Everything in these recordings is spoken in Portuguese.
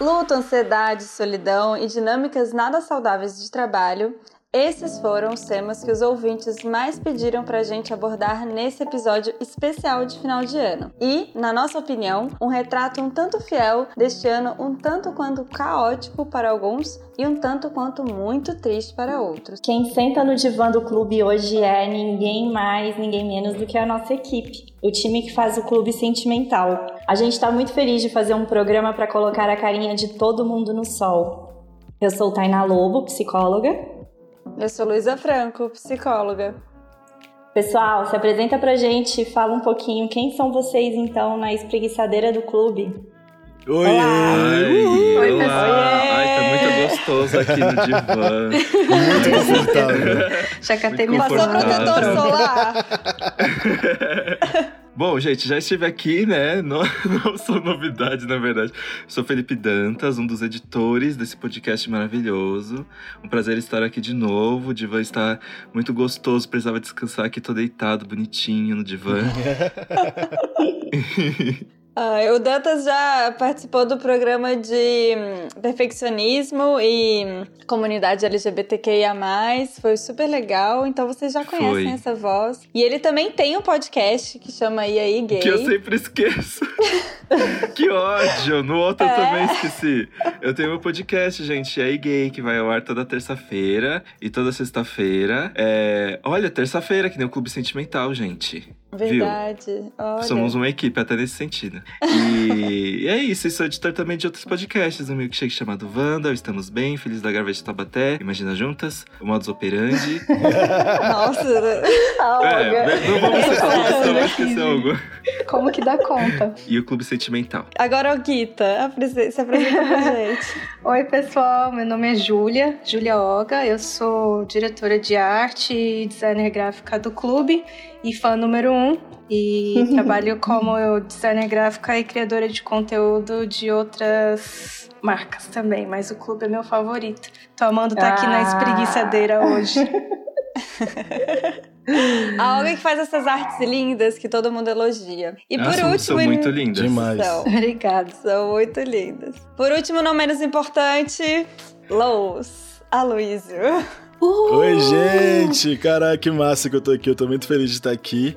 Luto, ansiedade, solidão e dinâmicas nada saudáveis de trabalho esses foram os temas que os ouvintes mais pediram para a gente abordar nesse episódio especial de final de ano. E, na nossa opinião, um retrato um tanto fiel deste ano, um tanto quanto caótico para alguns e um tanto quanto muito triste para outros. Quem senta no divã do clube hoje é ninguém mais, ninguém menos do que a nossa equipe, o time que faz o clube sentimental. A gente está muito feliz de fazer um programa para colocar a carinha de todo mundo no sol. Eu sou Tainá Lobo, psicóloga. Eu sou Luísa Franco, psicóloga. Pessoal, se apresenta pra gente, fala um pouquinho quem são vocês então na espreguiçadeira do clube. Oi! Ai, Oi, olá. Ai, tá muito gostoso aqui no divã. Muito confortável. Já catei Muito Passou protetor solar. Bom, gente, já estive aqui, né? Não, não sou novidade, na verdade. Sou Felipe Dantas, um dos editores desse podcast maravilhoso. Um prazer estar aqui de novo. O divã está muito gostoso, precisava descansar aqui, tô deitado, bonitinho no divã. Ah, o Dantas já participou do programa de hum, perfeccionismo e hum, comunidade LGBTQIA+. Foi super legal, então vocês já conhecem Foi. essa voz. E ele também tem um podcast que chama E aí Gay. Que eu sempre esqueço. que ódio! No outro eu É. também esqueci. Eu tenho meu podcast, gente, é gay, que vai ao ar toda terça-feira e toda sexta-feira. É... Olha, terça-feira, que nem o Clube Sentimental, gente. Verdade. Olha. Somos uma equipe até nesse sentido. E, e é isso, e sou editor também de outros podcasts, um milkshake chamado Wanda, Estamos Bem, Feliz da Garvete de Tabaté, Imagina Juntas, o Modus Operandi. Nossa, é, não vamos ser todos, não vou esquecer algo. Como que dá conta? E o Clube Sentimental. agora o Guita, se apresenta pra gente. Oi, pessoal. Meu nome é Júlia, Júlia Oga. Eu sou diretora de arte e designer gráfica do clube e fã número um. E trabalho como designer gráfica e criadora de conteúdo de outras marcas também, mas o clube é meu favorito. Tô amando estar aqui na Ah. espreguiçadeira hoje. A Olga que faz essas artes lindas que todo mundo elogia. E por último, são muito lindas. Demais. São, Obrigada. são muito lindas. Por último, não menos importante, Lous, Aloysio. Oi, gente! Caraca, que massa que eu tô aqui. Eu tô muito feliz de estar aqui.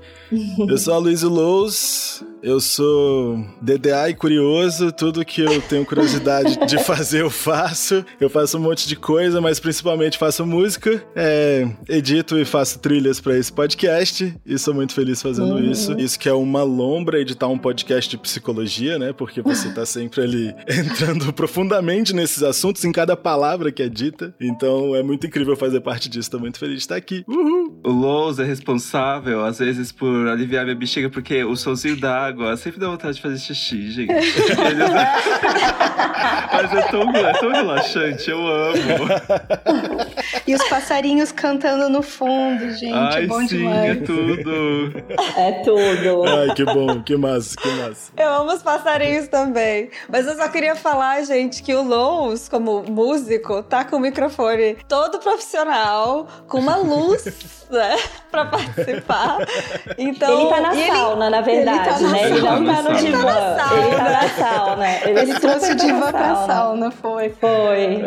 Eu sou a Luísa Lous. Eu sou DDA e curioso. Tudo que eu tenho curiosidade de fazer, eu faço. Eu faço um monte de coisa, mas principalmente faço música. É, edito e faço trilhas pra esse podcast. E sou muito feliz fazendo isso. Isso que é uma lombra editar um podcast de psicologia, né? Porque você tá sempre ali entrando profundamente nesses assuntos, em cada palavra que é dita. Então é muito incrível fazer parte disso. Tô muito feliz de estar aqui. Uhul! O Lowe's é responsável, às vezes, por aliviar minha bexiga, porque o solzinho da água sempre dá vontade de fazer xixi, gente. Mas é tão, é tão relaxante, eu amo. E os passarinhos cantando no fundo, gente. Ai, é bom sim, demais. é tudo. É tudo. Ai, que bom, que massa, que massa. Eu amo os passarinhos também. Mas eu só queria falar, gente, que o Lous, como músico, tá com o microfone todo profissional, com uma luz, né, pra participar. Então, ele tá na e ele- sauna, na verdade, ele tá na né? Ele não tá no Ele divã. tá na sauna. Ele tá na sauna. Ele, Ele trouxe o tá na diva pra sauna, foi. Foi.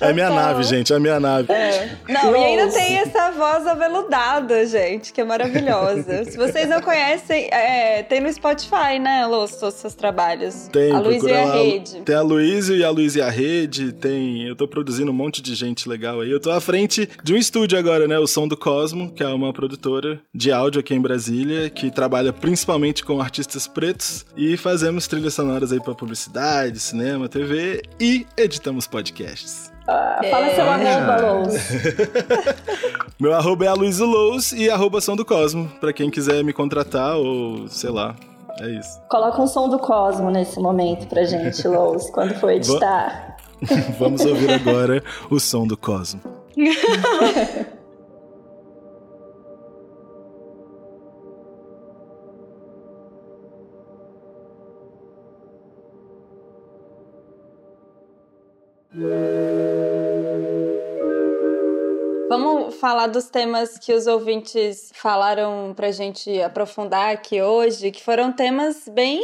É a minha nave, gente, é a minha nave. Não, e ainda tem essa voz aveludada, gente, que é maravilhosa. Se vocês não conhecem, é, tem no Spotify, né, Lous, os seus trabalhos. Tem, a Luiz e a. Rede. Tem a Luísa e a Luísa e a Rede, tem... Eu tô produzindo um monte de gente legal aí. Eu tô à frente de um estúdio agora, né? O Som do Cosmo, que é uma produtora de áudio aqui em Brasília, que trabalha principalmente com artistas pretos e fazemos trilhas sonoras aí pra publicidade, cinema, TV e editamos podcasts. Ah, Fala seu arroba, Lous. Meu arroba é a Luísa Lous e arroba Som do Cosmo, pra quem quiser me contratar ou sei lá. É isso. Coloca um som do Cosmo nesse momento pra gente, Lous, quando for editar. Vamos ouvir agora o som do Cosmo. Falar dos temas que os ouvintes falaram pra gente aprofundar aqui hoje, que foram temas bem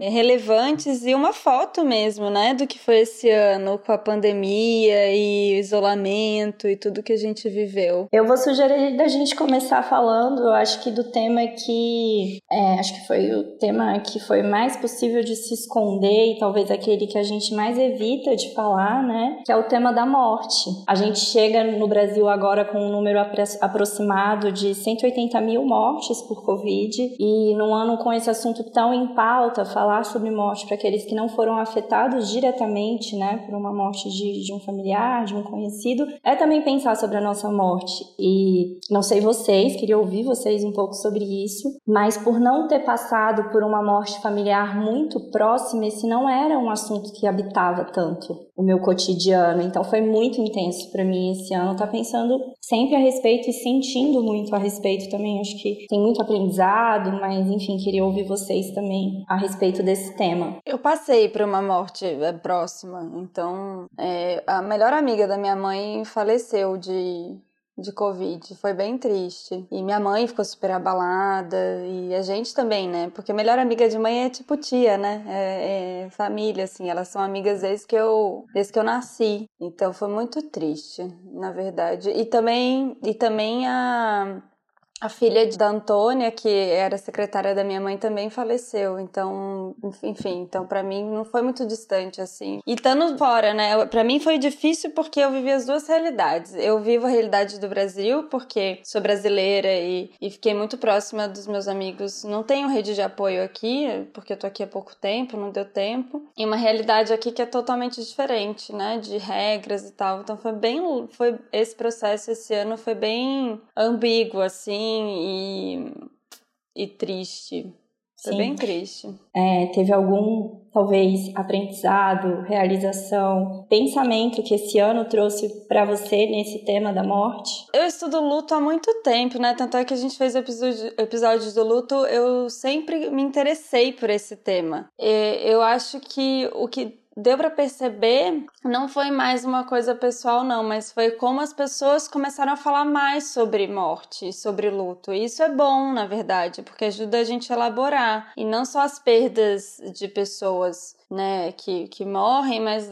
relevantes e uma foto mesmo, né, do que foi esse ano com a pandemia e isolamento e tudo que a gente viveu. Eu vou sugerir da gente começar falando, eu acho que do tema que é, acho que foi o tema que foi mais possível de se esconder e talvez aquele que a gente mais evita de falar, né, que é o tema da morte. A gente chega no Brasil agora com um número aproximado de 180 mil mortes por Covid e num ano com esse assunto tão em pauta, falar sobre morte para aqueles que não foram afetados diretamente, né, por uma morte de, de um familiar, de um conhecido, é também pensar sobre a nossa morte. E não sei vocês, queria ouvir vocês um pouco sobre isso, mas por não ter passado por uma morte familiar muito próxima, esse não era um assunto que habitava tanto o meu cotidiano. Então foi muito intenso para mim esse ano. Tá pensando sempre a respeito e sentindo muito a respeito também. Acho que tem muito aprendizado, mas enfim, queria ouvir vocês também a respeito desse tema. Eu passei por uma morte é, próxima. Então, é, a melhor amiga da minha mãe faleceu de de Covid. Foi bem triste. E minha mãe ficou super abalada. E a gente também, né? Porque melhor amiga de mãe é tipo tia, né? É, é família, assim. Elas são amigas desde que eu, desde que eu nasci. Então foi muito triste, na verdade. E também, e também a a filha da Antônia, que era secretária da minha mãe, também faleceu. Então, enfim, então para mim não foi muito distante assim. E estando fora, né? Para mim foi difícil porque eu vivi as duas realidades. Eu vivo a realidade do Brasil porque sou brasileira e, e fiquei muito próxima dos meus amigos. Não tenho rede de apoio aqui, porque eu tô aqui há pouco tempo, não deu tempo. E uma realidade aqui que é totalmente diferente, né? De regras e tal. Então foi bem foi esse processo esse ano foi bem ambíguo assim e, e triste. Foi Sim. bem triste. É, teve algum, talvez, aprendizado, realização, pensamento que esse ano trouxe para você nesse tema da morte? Eu estudo luto há muito tempo, né? Tanto é que a gente fez episódio, episódios do luto, eu sempre me interessei por esse tema. E eu acho que o que deu para perceber, não foi mais uma coisa pessoal não, mas foi como as pessoas começaram a falar mais sobre morte, sobre luto. E isso é bom, na verdade, porque ajuda a gente a elaborar e não só as perdas de pessoas né, que, que morrem, mas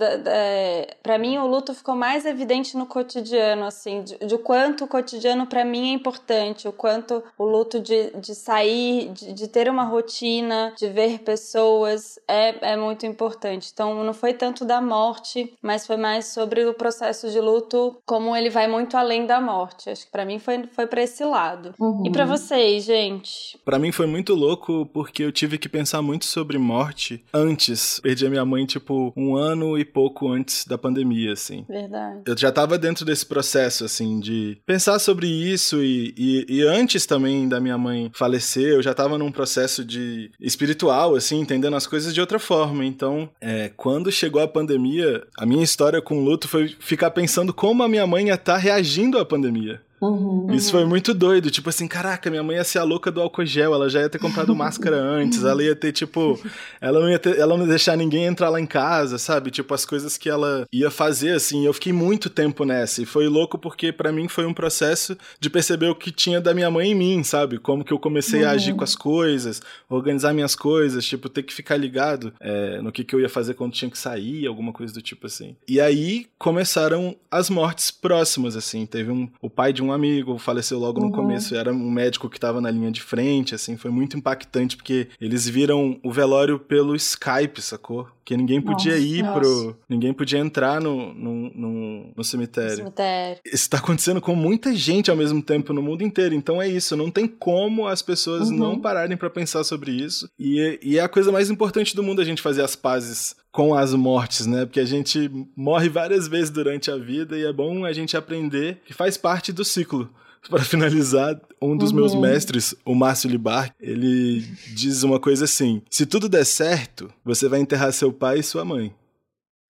para mim o luto ficou mais evidente no cotidiano, assim, de, de quanto o cotidiano para mim é importante, o quanto o luto de, de sair, de, de ter uma rotina, de ver pessoas é, é muito importante. Então não foi tanto da morte, mas foi mais sobre o processo de luto, como ele vai muito além da morte. Acho que para mim foi, foi para esse lado. Uhum. E para vocês, gente? Para mim foi muito louco porque eu tive que pensar muito sobre morte antes perdi a minha mãe, tipo, um ano e pouco antes da pandemia, assim. Verdade. Eu já tava dentro desse processo, assim, de pensar sobre isso e, e, e antes também da minha mãe falecer, eu já tava num processo de espiritual, assim, entendendo as coisas de outra forma. Então, é, quando chegou a pandemia, a minha história com o luto foi ficar pensando como a minha mãe ia estar tá reagindo à pandemia. Uhum, Isso uhum. foi muito doido. Tipo assim, caraca, minha mãe ia ser a louca do álcool gel. Ela já ia ter comprado máscara antes. Ela ia ter, tipo. Ela não ia ter, ela não ia deixar ninguém entrar lá em casa, sabe? Tipo, as coisas que ela ia fazer, assim. Eu fiquei muito tempo nessa. E foi louco porque para mim foi um processo de perceber o que tinha da minha mãe em mim, sabe? Como que eu comecei uhum. a agir com as coisas, organizar minhas coisas, tipo, ter que ficar ligado é, no que, que eu ia fazer quando tinha que sair, alguma coisa do tipo assim. E aí começaram as mortes próximas, assim. Teve um, o pai de um um amigo, faleceu logo no uhum. começo, era um médico que estava na linha de frente, assim, foi muito impactante, porque eles viram o velório pelo Skype, sacou? Porque ninguém podia nossa, ir nossa. pro. Ninguém podia entrar no, no, no, no cemitério. cemitério. Isso tá acontecendo com muita gente ao mesmo tempo no mundo inteiro. Então é isso. Não tem como as pessoas uhum. não pararem para pensar sobre isso. E, e é a coisa mais importante do mundo a gente fazer as pazes com as mortes, né? Porque a gente morre várias vezes durante a vida e é bom a gente aprender que faz parte do ciclo. Para finalizar, um dos uhum. meus mestres, o Márcio Libar, ele diz uma coisa assim: se tudo der certo, você vai enterrar seu pai e sua mãe.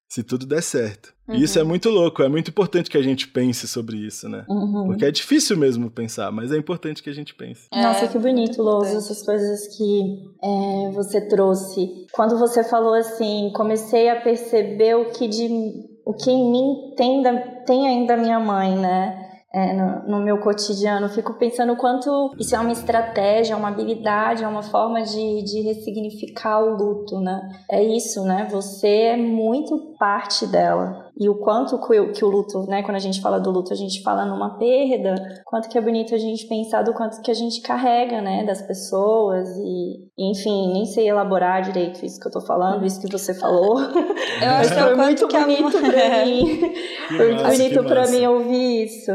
Se tudo der certo. Uhum. E isso é muito louco, é muito importante que a gente pense sobre isso, né? Uhum. Porque é difícil mesmo pensar, mas é importante que a gente pense. É, Nossa, que bonito, Lousa, essas coisas que é, você trouxe. Quando você falou assim, comecei a perceber o que, de, o que em mim tem, da, tem ainda minha mãe, né? É, no, no, meu cotidiano. Fico pensando o quanto isso é uma estratégia, uma habilidade, é uma forma de, de ressignificar o luto, né? É isso, né? Você é muito parte dela e o quanto que o, que o luto, né, quando a gente fala do luto, a gente fala numa perda, quanto que é bonito a gente pensar do quanto que a gente carrega, né, das pessoas e, enfim, nem sei elaborar direito isso que eu tô falando, isso que você falou. Eu acho que é muito bonito a... pra mim. Foi muito bonito pra mim ouvir isso.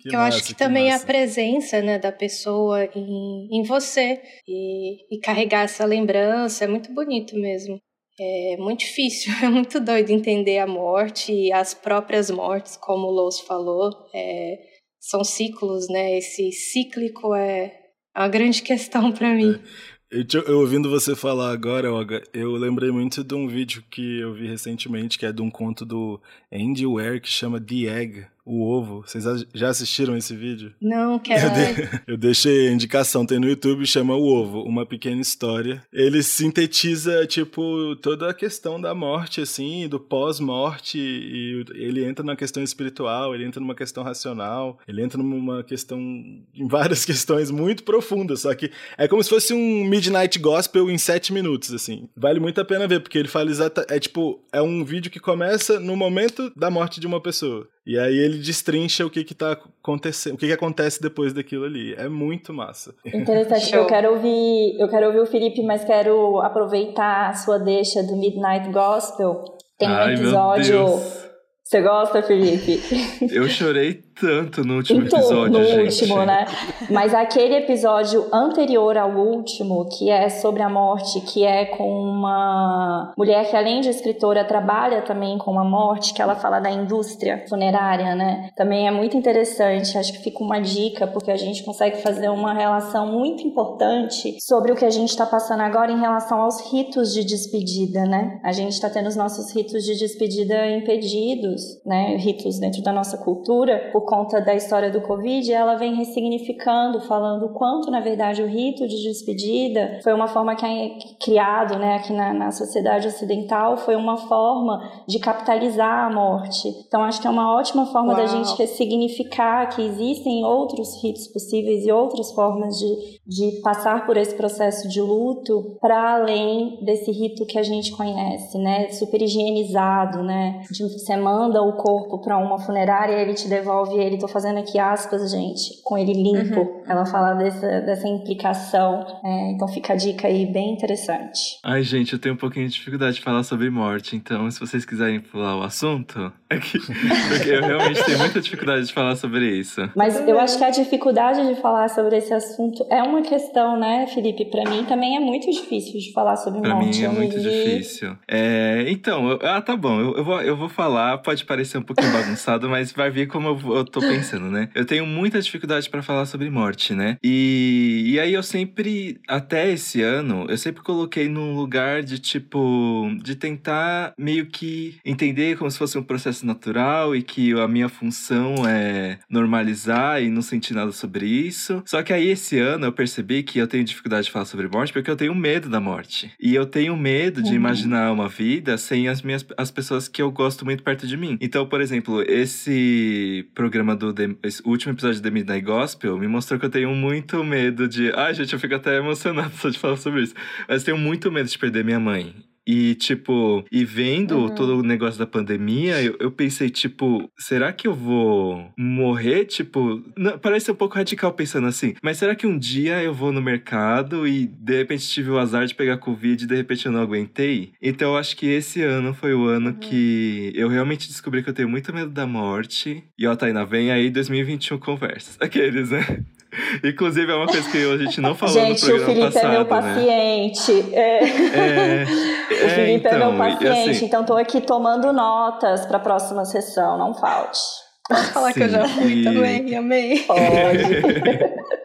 Que eu massa, acho que, que também massa. a presença né, da pessoa em, em você e, e carregar essa lembrança é muito bonito mesmo. É muito difícil, é muito doido entender a morte e as próprias mortes, como o Lous falou. É, são ciclos, né? Esse cíclico é uma grande questão para mim. É. Eu, eu, ouvindo você falar agora, eu lembrei muito de um vídeo que eu vi recentemente, que é de um conto do Andy Ware, que chama The Egg, o ovo. Vocês já assistiram esse vídeo? Não, quero. Eu, de, eu deixei a indicação, tem no YouTube, chama O Ovo, uma pequena história. Ele sintetiza, tipo, toda a questão da morte, assim, do pós-morte, e ele entra numa questão espiritual, ele entra numa questão racional, ele entra numa questão, em várias questões muito profundas, só que é como se fosse um Midnight Gospel em sete minutos, assim. Vale muito a pena ver, porque ele fala exata, é tipo, é um vídeo que começa no momento da morte de uma pessoa. E aí ele destrincha o que que tá acontecendo, o que que acontece depois daquilo ali. É muito massa. Interessante. eu quero ouvir, eu quero ouvir o Felipe, mas quero aproveitar a sua deixa do Midnight Gospel. Tem um Ai, episódio você gosta, Felipe? Eu chorei tanto no último então, episódio, no gente. último, né? Mas aquele episódio anterior ao último, que é sobre a morte, que é com uma mulher que além de escritora trabalha também com a morte, que ela fala da indústria funerária, né? Também é muito interessante, acho que fica uma dica porque a gente consegue fazer uma relação muito importante sobre o que a gente está passando agora em relação aos ritos de despedida, né? A gente está tendo os nossos ritos de despedida impedidos, né? Ritos dentro da nossa cultura por conta da história do Covid, ela vem ressignificando, falando o quanto, na verdade, o rito de despedida foi uma forma que é criado né, aqui na, na sociedade ocidental, foi uma forma de capitalizar a morte. Então, acho que é uma ótima forma Uau. da gente ressignificar que existem outros ritos possíveis e outras formas de, de passar por esse processo de luto para além desse rito que a gente conhece, né? Super higienizado, né? De você manda o corpo para uma funerária e ele te devolve envolve ele, tô fazendo aqui aspas, gente, com ele limpo. Uhum. Ela fala dessa, dessa implicação. É, então fica a dica aí bem interessante. Ai, gente, eu tenho um pouquinho de dificuldade de falar sobre morte, então se vocês quiserem pular o assunto, é que, porque eu realmente tenho muita dificuldade de falar sobre isso. Mas eu acho que a dificuldade de falar sobre esse assunto é uma questão, né, Felipe? Para mim também é muito difícil de falar sobre pra morte. Para mim é muito difícil. É, então, eu, ah, tá bom, eu, eu, vou, eu vou falar, pode parecer um pouquinho bagunçado, mas vai vir como eu, eu tô pensando, né? Eu tenho muita dificuldade para falar sobre morte, né? E, e aí eu sempre, até esse ano, eu sempre coloquei num lugar de tipo, de tentar meio que entender como se fosse um processo natural e que a minha função é normalizar e não sentir nada sobre isso. Só que aí esse ano eu percebi que eu tenho dificuldade de falar sobre morte porque eu tenho medo da morte. E eu tenho medo de uhum. imaginar uma vida sem as minhas as pessoas que eu gosto muito perto de mim. Então, por exemplo, esse programa do The, último episódio do The Midnight Gospel me mostrou que eu tenho muito medo de. Ai, gente, eu fico até emocionado só de falar sobre isso. Mas tenho muito medo de perder minha mãe. E, tipo, e vendo uhum. todo o negócio da pandemia, eu, eu, pensei, tipo, será que eu vou morrer? Tipo, não, parece um pouco radical pensando assim, mas será que um dia eu vou no mercado e de repente tive o azar de pegar Covid e de repente eu não aguentei? Então eu acho que esse ano foi o ano uhum. que eu realmente descobri que eu tenho muito medo da morte. E ó, Tainá, vem aí 2021 conversas. Aqueles, né? Inclusive, é uma coisa que a gente não falou gente, no programa passado, Gente, o Felipe é meu paciente. Né? É. É, o Felipe então, é meu então, paciente, assim, então tô aqui tomando notas para a próxima sessão, não falte. Pode falar sim, que eu já fui e... também, amei. Pode.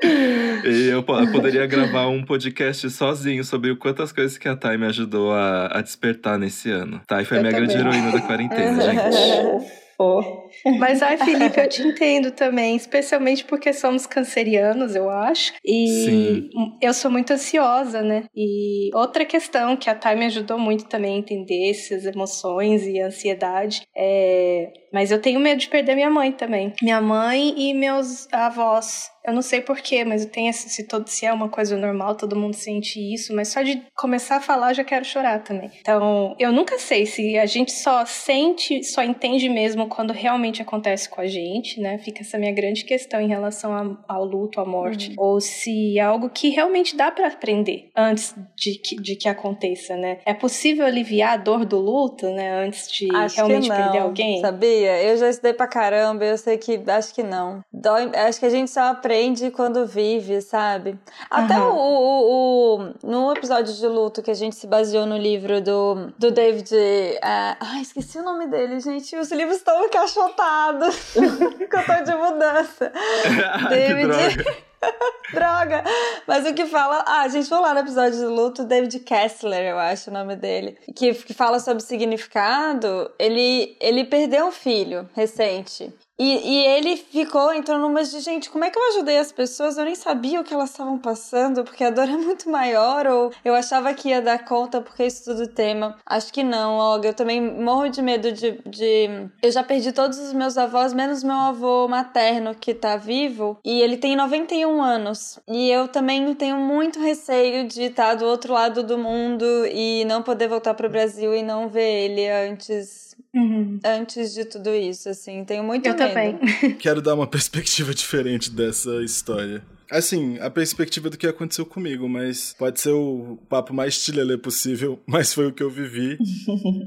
e eu, eu, poderia gravar um podcast sozinho sobre o quantas coisas que a Thay me ajudou a, a despertar nesse ano. Thay foi a minha também. grande heroína da quarentena, gente. Pô. Mas, ai, Felipe, eu te entendo também, especialmente porque somos cancerianos, eu acho. E Sim. eu sou muito ansiosa, né? E outra questão que a Thay me ajudou muito também a entender essas emoções e ansiedade é. Mas eu tenho medo de perder minha mãe também. Minha mãe e meus avós. Eu não sei porquê, mas eu tenho esse, se, todo, se é uma coisa normal, todo mundo sente isso, mas só de começar a falar eu já quero chorar também. Então, eu nunca sei se a gente só sente, só entende mesmo quando realmente acontece com a gente, né? Fica essa minha grande questão em relação a, ao luto, à morte, uhum. ou se é algo que realmente dá para aprender antes de que, de que aconteça, né? É possível aliviar a dor do luto, né? Antes de acho realmente perder alguém? Sabia? Eu já estudei pra caramba, eu sei que acho que não. Dói, acho que a gente só aprende aprende quando vive, sabe? Até uhum. o, o, o, no episódio de luto que a gente se baseou no livro do, do David. É, ai, esqueci o nome dele, gente. Os livros estão encaixotados. que eu tô de mudança. David. Droga! Mas o que fala. Ah, a gente foi lá no episódio de luto, David Kessler, eu acho o nome dele. Que, que fala sobre significado. Ele, ele perdeu um filho recente. E, e ele ficou, entrou numa de gente, como é que eu ajudei as pessoas? Eu nem sabia o que elas estavam passando, porque a dor é muito maior, ou eu achava que ia dar conta porque isso tudo tema. Acho que não, Olga. Eu também morro de medo de, de. Eu já perdi todos os meus avós, menos meu avô materno, que tá vivo, e ele tem 91 anos. E eu também tenho muito receio de estar do outro lado do mundo e não poder voltar pro Brasil e não ver ele antes Uhum. Antes de tudo isso, assim, tenho muito Eu medo. também. Quero dar uma perspectiva diferente dessa história. Assim, a perspectiva do que aconteceu comigo, mas pode ser o papo mais tilelê possível, mas foi o que eu vivi.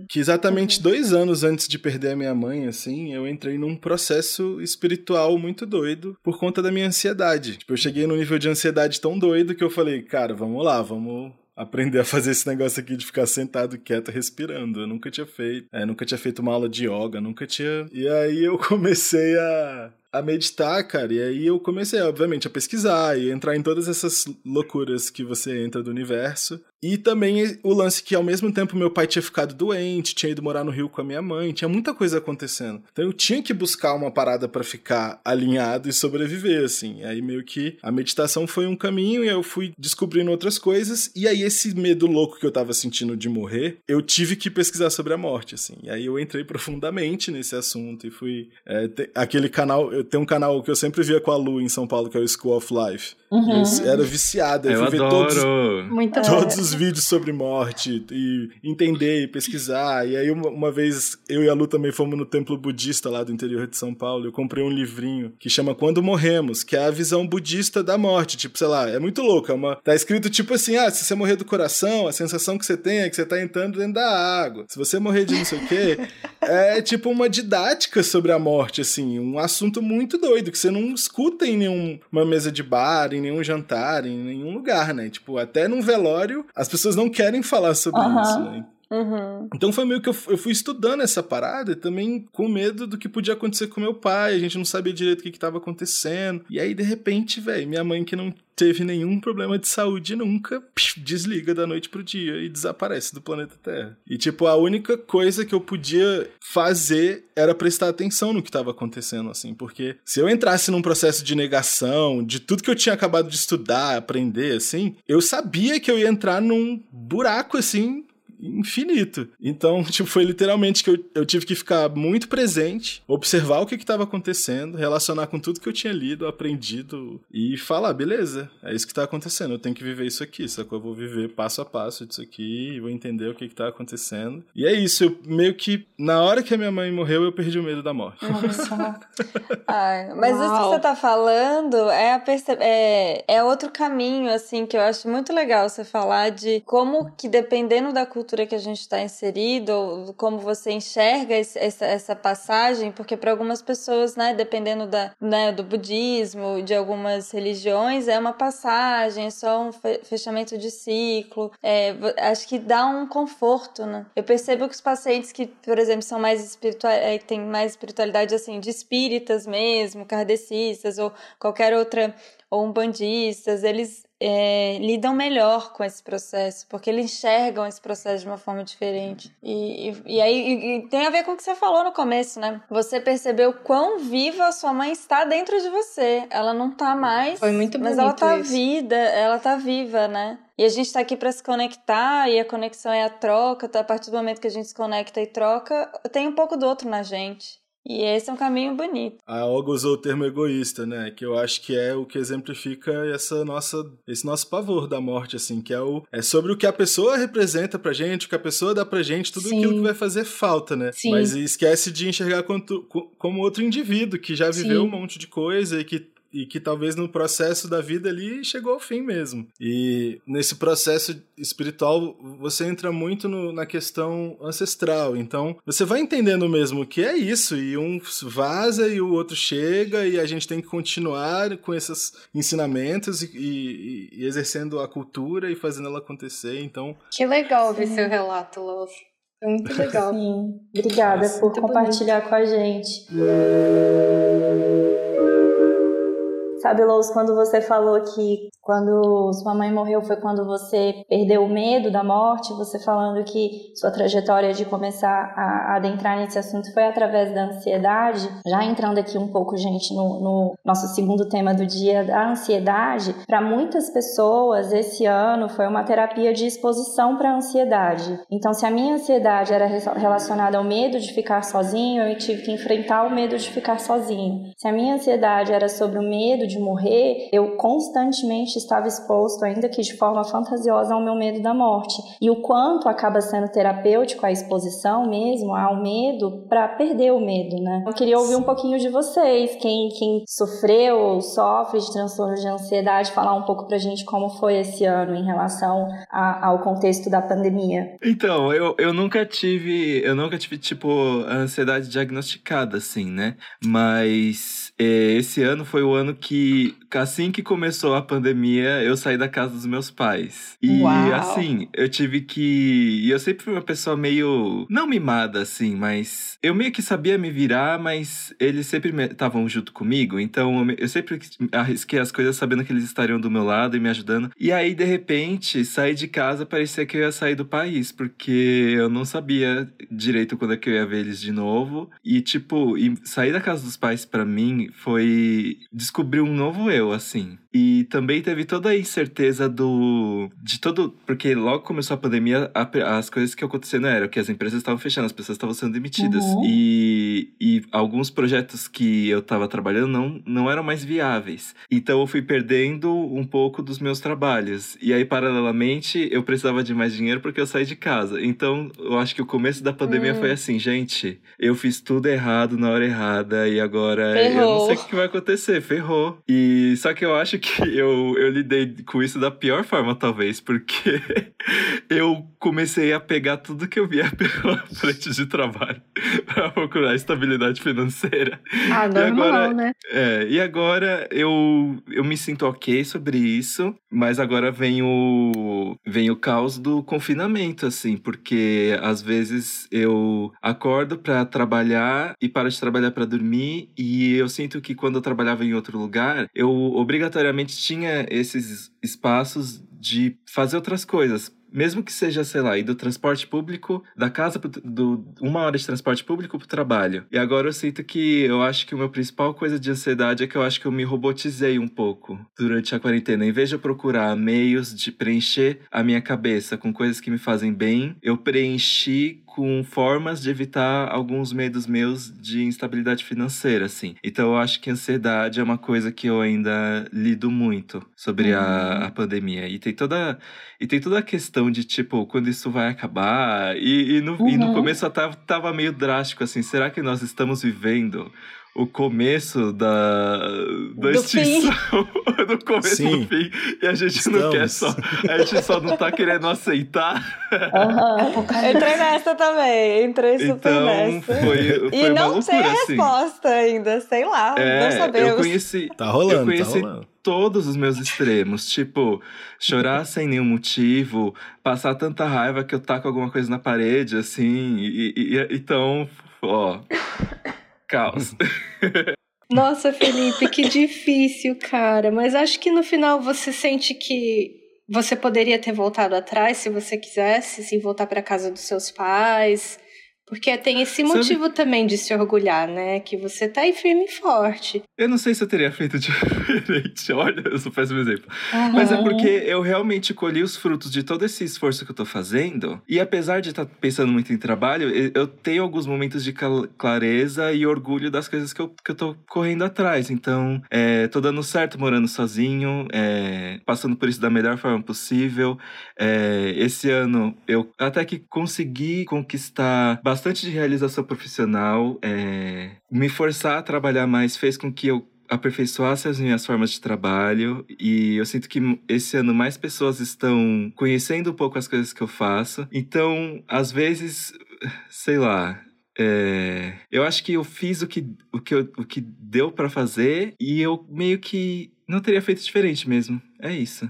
que exatamente dois anos antes de perder a minha mãe, assim, eu entrei num processo espiritual muito doido por conta da minha ansiedade. Tipo, eu cheguei num nível de ansiedade tão doido que eu falei, cara, vamos lá, vamos aprender a fazer esse negócio aqui de ficar sentado quieto respirando. Eu nunca tinha feito. É, nunca tinha feito uma aula de yoga, nunca tinha. E aí eu comecei a a meditar, cara. E aí eu comecei, obviamente, a pesquisar e entrar em todas essas loucuras que você entra do universo. E também o lance que, ao mesmo tempo, meu pai tinha ficado doente, tinha ido morar no Rio com a minha mãe, tinha muita coisa acontecendo. Então eu tinha que buscar uma parada para ficar alinhado e sobreviver, assim. Aí meio que a meditação foi um caminho e eu fui descobrindo outras coisas. E aí esse medo louco que eu tava sentindo de morrer, eu tive que pesquisar sobre a morte, assim. E aí eu entrei profundamente nesse assunto e fui. É, aquele canal eu tenho um canal que eu sempre via com a Lu em São Paulo, que é o School of Life. Uhum. Eu era viciado, eu, eu fui ver todos, todos os vídeos sobre morte e entender e pesquisar. E aí, uma, uma, vez, eu e a Lu também fomos no templo budista lá do interior de São Paulo. Eu comprei um livrinho que chama Quando Morremos, que é a visão budista da morte. Tipo, sei lá, é muito louco. É uma, tá escrito tipo assim: ah, se você morrer do coração, a sensação que você tem é que você tá entrando dentro da água. Se você morrer de não sei o quê, é tipo uma didática sobre a morte, assim, um assunto muito doido, que você não escuta em nenhuma mesa de bar, em nenhum jantar, em nenhum lugar, né? Tipo, até num velório, as pessoas não querem falar sobre uhum. isso, né? Uhum. Então foi meio que eu, eu, fui estudando essa parada também com medo do que podia acontecer com meu pai. A gente não sabia direito o que estava acontecendo. E aí, de repente, velho, minha mãe que não teve nenhum problema de saúde nunca, desliga da noite pro dia e desaparece do planeta Terra. E, tipo, a única coisa que eu podia fazer era prestar atenção no que estava acontecendo, assim, porque se eu entrasse num processo de negação de tudo que eu tinha acabado de estudar, aprender, assim, eu sabia que eu ia entrar num buraco, assim, infinito. Então, tipo, foi literalmente que eu, eu tive que ficar muito presente, observar o que estava acontecendo, relacionar com tudo que eu tinha lido, aprendido e falar, beleza, é isso que está acontecendo, eu tenho que viver isso aqui, só que eu vou viver passo a passo disso aqui e vou entender o que está acontecendo. E é isso, eu meio que, na hora que a minha mãe morreu, eu perdi o medo da morte. Nossa. Ai, mas Uau. isso que você tá falando é, a perce... é, é outro caminho, assim, que eu acho muito legal você falar de como que dependendo da cultura cultura que a gente está inserido, ou como você enxerga esse, essa, essa passagem, porque para algumas pessoas, né, dependendo da, né, do budismo, de algumas religiões, é uma passagem, é só um fechamento de ciclo. É, acho que dá um conforto, né? Eu percebo que os pacientes que, por exemplo, são mais espirituais, é, têm mais espiritualidade assim, de espíritas mesmo, kardecistas ou qualquer outra ou umbandistas, eles é, lidam melhor com esse processo, porque eles enxergam esse processo de uma forma diferente. E, e, e aí e, e tem a ver com o que você falou no começo, né? Você percebeu quão viva a sua mãe está dentro de você. Ela não tá mais. Foi muito Mas ela tá isso. vida, ela tá viva, né? E a gente tá aqui para se conectar, e a conexão é a troca. Então, a partir do momento que a gente se conecta e troca, tem um pouco do outro na gente. E esse é um caminho bonito. A Olga usou o termo egoísta, né? Que eu acho que é o que exemplifica essa nossa, esse nosso pavor da morte, assim, que é o é sobre o que a pessoa representa pra gente, o que a pessoa dá pra gente, tudo Sim. aquilo que vai fazer falta, né? Sim. Mas esquece de enxergar quanto- co- como outro indivíduo que já viveu Sim. um monte de coisa e que e que talvez no processo da vida ali chegou ao fim mesmo. E nesse processo espiritual você entra muito no- na questão ancestral. Então você vai entendendo mesmo que é isso, e um vaza e o outro chega, e a gente tem que continuar com esses ensinamentos e, e- e exercendo a cultura e fazendo ela acontecer. Então Que legal ouvir seu relato. Foi muito legal. Sim, obrigada por Muito compartilhar com a gente. Sabe, Lous, quando você falou que quando sua mãe morreu foi quando você perdeu o medo da morte, você falando que sua trajetória de começar a adentrar nesse assunto foi através da ansiedade. Já entrando aqui um pouco, gente, no, no nosso segundo tema do dia, da ansiedade, para muitas pessoas, esse ano foi uma terapia de exposição para a ansiedade. Então, se a minha ansiedade era re- relacionada ao medo de ficar sozinho, eu tive que enfrentar o medo de ficar sozinho. Se a minha ansiedade era sobre o medo de morrer, eu constantemente estava exposto, ainda que de forma fantasiosa, ao meu medo da morte. E o quanto acaba sendo terapêutico a exposição mesmo ao medo para perder o medo, né? Eu queria ouvir um pouquinho de vocês, quem, quem sofreu ou sofre de transtorno de ansiedade, falar um pouco pra gente como foi esse ano em relação a- ao contexto da pandemia. Então, eu, eu nunca tive. Eu nunca tive, tipo, ansiedade diagnosticada, assim, né? Mas esse ano foi o ano que, assim que começou a pandemia, eu saí da casa dos meus pais. E Uau. assim, eu tive que. E eu sempre fui uma pessoa meio. Não mimada, assim, mas. Eu meio que sabia me virar, mas eles sempre estavam junto comigo. Então eu sempre arrisquei as coisas sabendo que eles estariam do meu lado e me ajudando. E aí, de repente, sair de casa parecia que eu ia sair do país, porque eu não sabia direito quando é que eu ia ver eles de novo. E, tipo, e sair da casa dos pais pra mim foi descobrir um novo eu, assim. E também teve toda a incerteza do. de todo. Porque logo começou a pandemia, a- as coisas que aconteceram eram que as empresas estavam fechando, as pessoas estavam sendo demitidas. Uhum. E, e alguns projetos que eu tava trabalhando não, não eram mais viáveis. Então eu fui perdendo um pouco dos meus trabalhos. E aí, paralelamente, eu precisava de mais dinheiro porque eu saí de casa. Então eu acho que o começo da pandemia Hum. foi assim, gente, eu fiz tudo errado na hora errada e agora eu não Ferrou. sei o que vai acontecer, ferrou. E só que eu acho que eu, eu lidei com isso da pior forma, talvez, porque eu comecei a pegar tudo que eu via pela frente de trabalho para procurar estabilidade financeira. Ah, E normal, agora- né? É, e agora eu, eu me sinto ok sobre isso, mas agora vem o, vem o caos do confinamento, assim, porque às vezes eu acordo pra trabalhar e paro de trabalhar pra dormir, e eu sinto que quando eu trabalhava em outro lugar, eu obrigatoriamente tinha esses espaços de fazer outras coisas. Mesmo que seja, sei lá, ir do transporte público, da casa pro, do uma hora de transporte público pro trabalho. E agora eu sinto que eu acho que a minha principal coisa de ansiedade é que eu acho que eu me robotizei um pouco durante a quarentena. Em vez de eu procurar meios de preencher a minha cabeça com coisas que me fazem bem, eu preenchi com formas de evitar alguns medos meus de instabilidade financeira, assim. Então eu acho que ansiedade é uma coisa que eu ainda lido muito sobre a, a pandemia. E tem toda e tem toda a questão de, tipo, quando isso vai acabar. E, e, no, e no Uhum. começo tava, tava meio drástico, assim. Será que nós estamos vivendo o começo da, da Do extinção? do começo Sim. do fim. E a gente não quer Estamos. só. A gente só não tá querendo aceitar. Aham. Entrei nessa também, entrei super Então, nessa. foi, foi E uma não sei loucura, a assim. resposta ainda, sei lá, não É, sabemos. eu conheci, tá rolando, eu conheci tá rolando. Todos os meus extremos. Tipo, chorar sem nenhum motivo, passar tanta raiva que eu taco alguma coisa na parede, assim. E, e- e- então, ó. Caos. Nossa, Felipe, que difícil, cara. Mas acho que no final você sente que você poderia ter voltado atrás se você quisesse, se voltar para casa dos seus pais, porque tem esse motivo Sabe? também de se orgulhar, né? Que você tá aí firme e forte. Eu não sei se eu teria feito diferente. Olha, eu sou péssimo exemplo. Uhum. Mas é porque eu realmente colhi os frutos de todo esse esforço que eu tô fazendo. E apesar de estar tá pensando muito em trabalho, eu tenho alguns momentos de clareza e orgulho das coisas que eu, que eu tô correndo atrás. Então, é, tô dando certo morando sozinho, é, passando por isso da melhor forma possível. É, esse ano eu até que consegui conquistar bastante bastante de realização profissional. É, me forçar a trabalhar mais fez com que eu aperfeiçoasse as minhas formas de trabalho e eu sinto que esse ano mais pessoas estão conhecendo um pouco as coisas que eu faço. Então, às vezes, sei lá, é, eu acho que eu fiz o que, o que, eu, o que deu para fazer e eu meio que não teria feito diferente mesmo. É isso.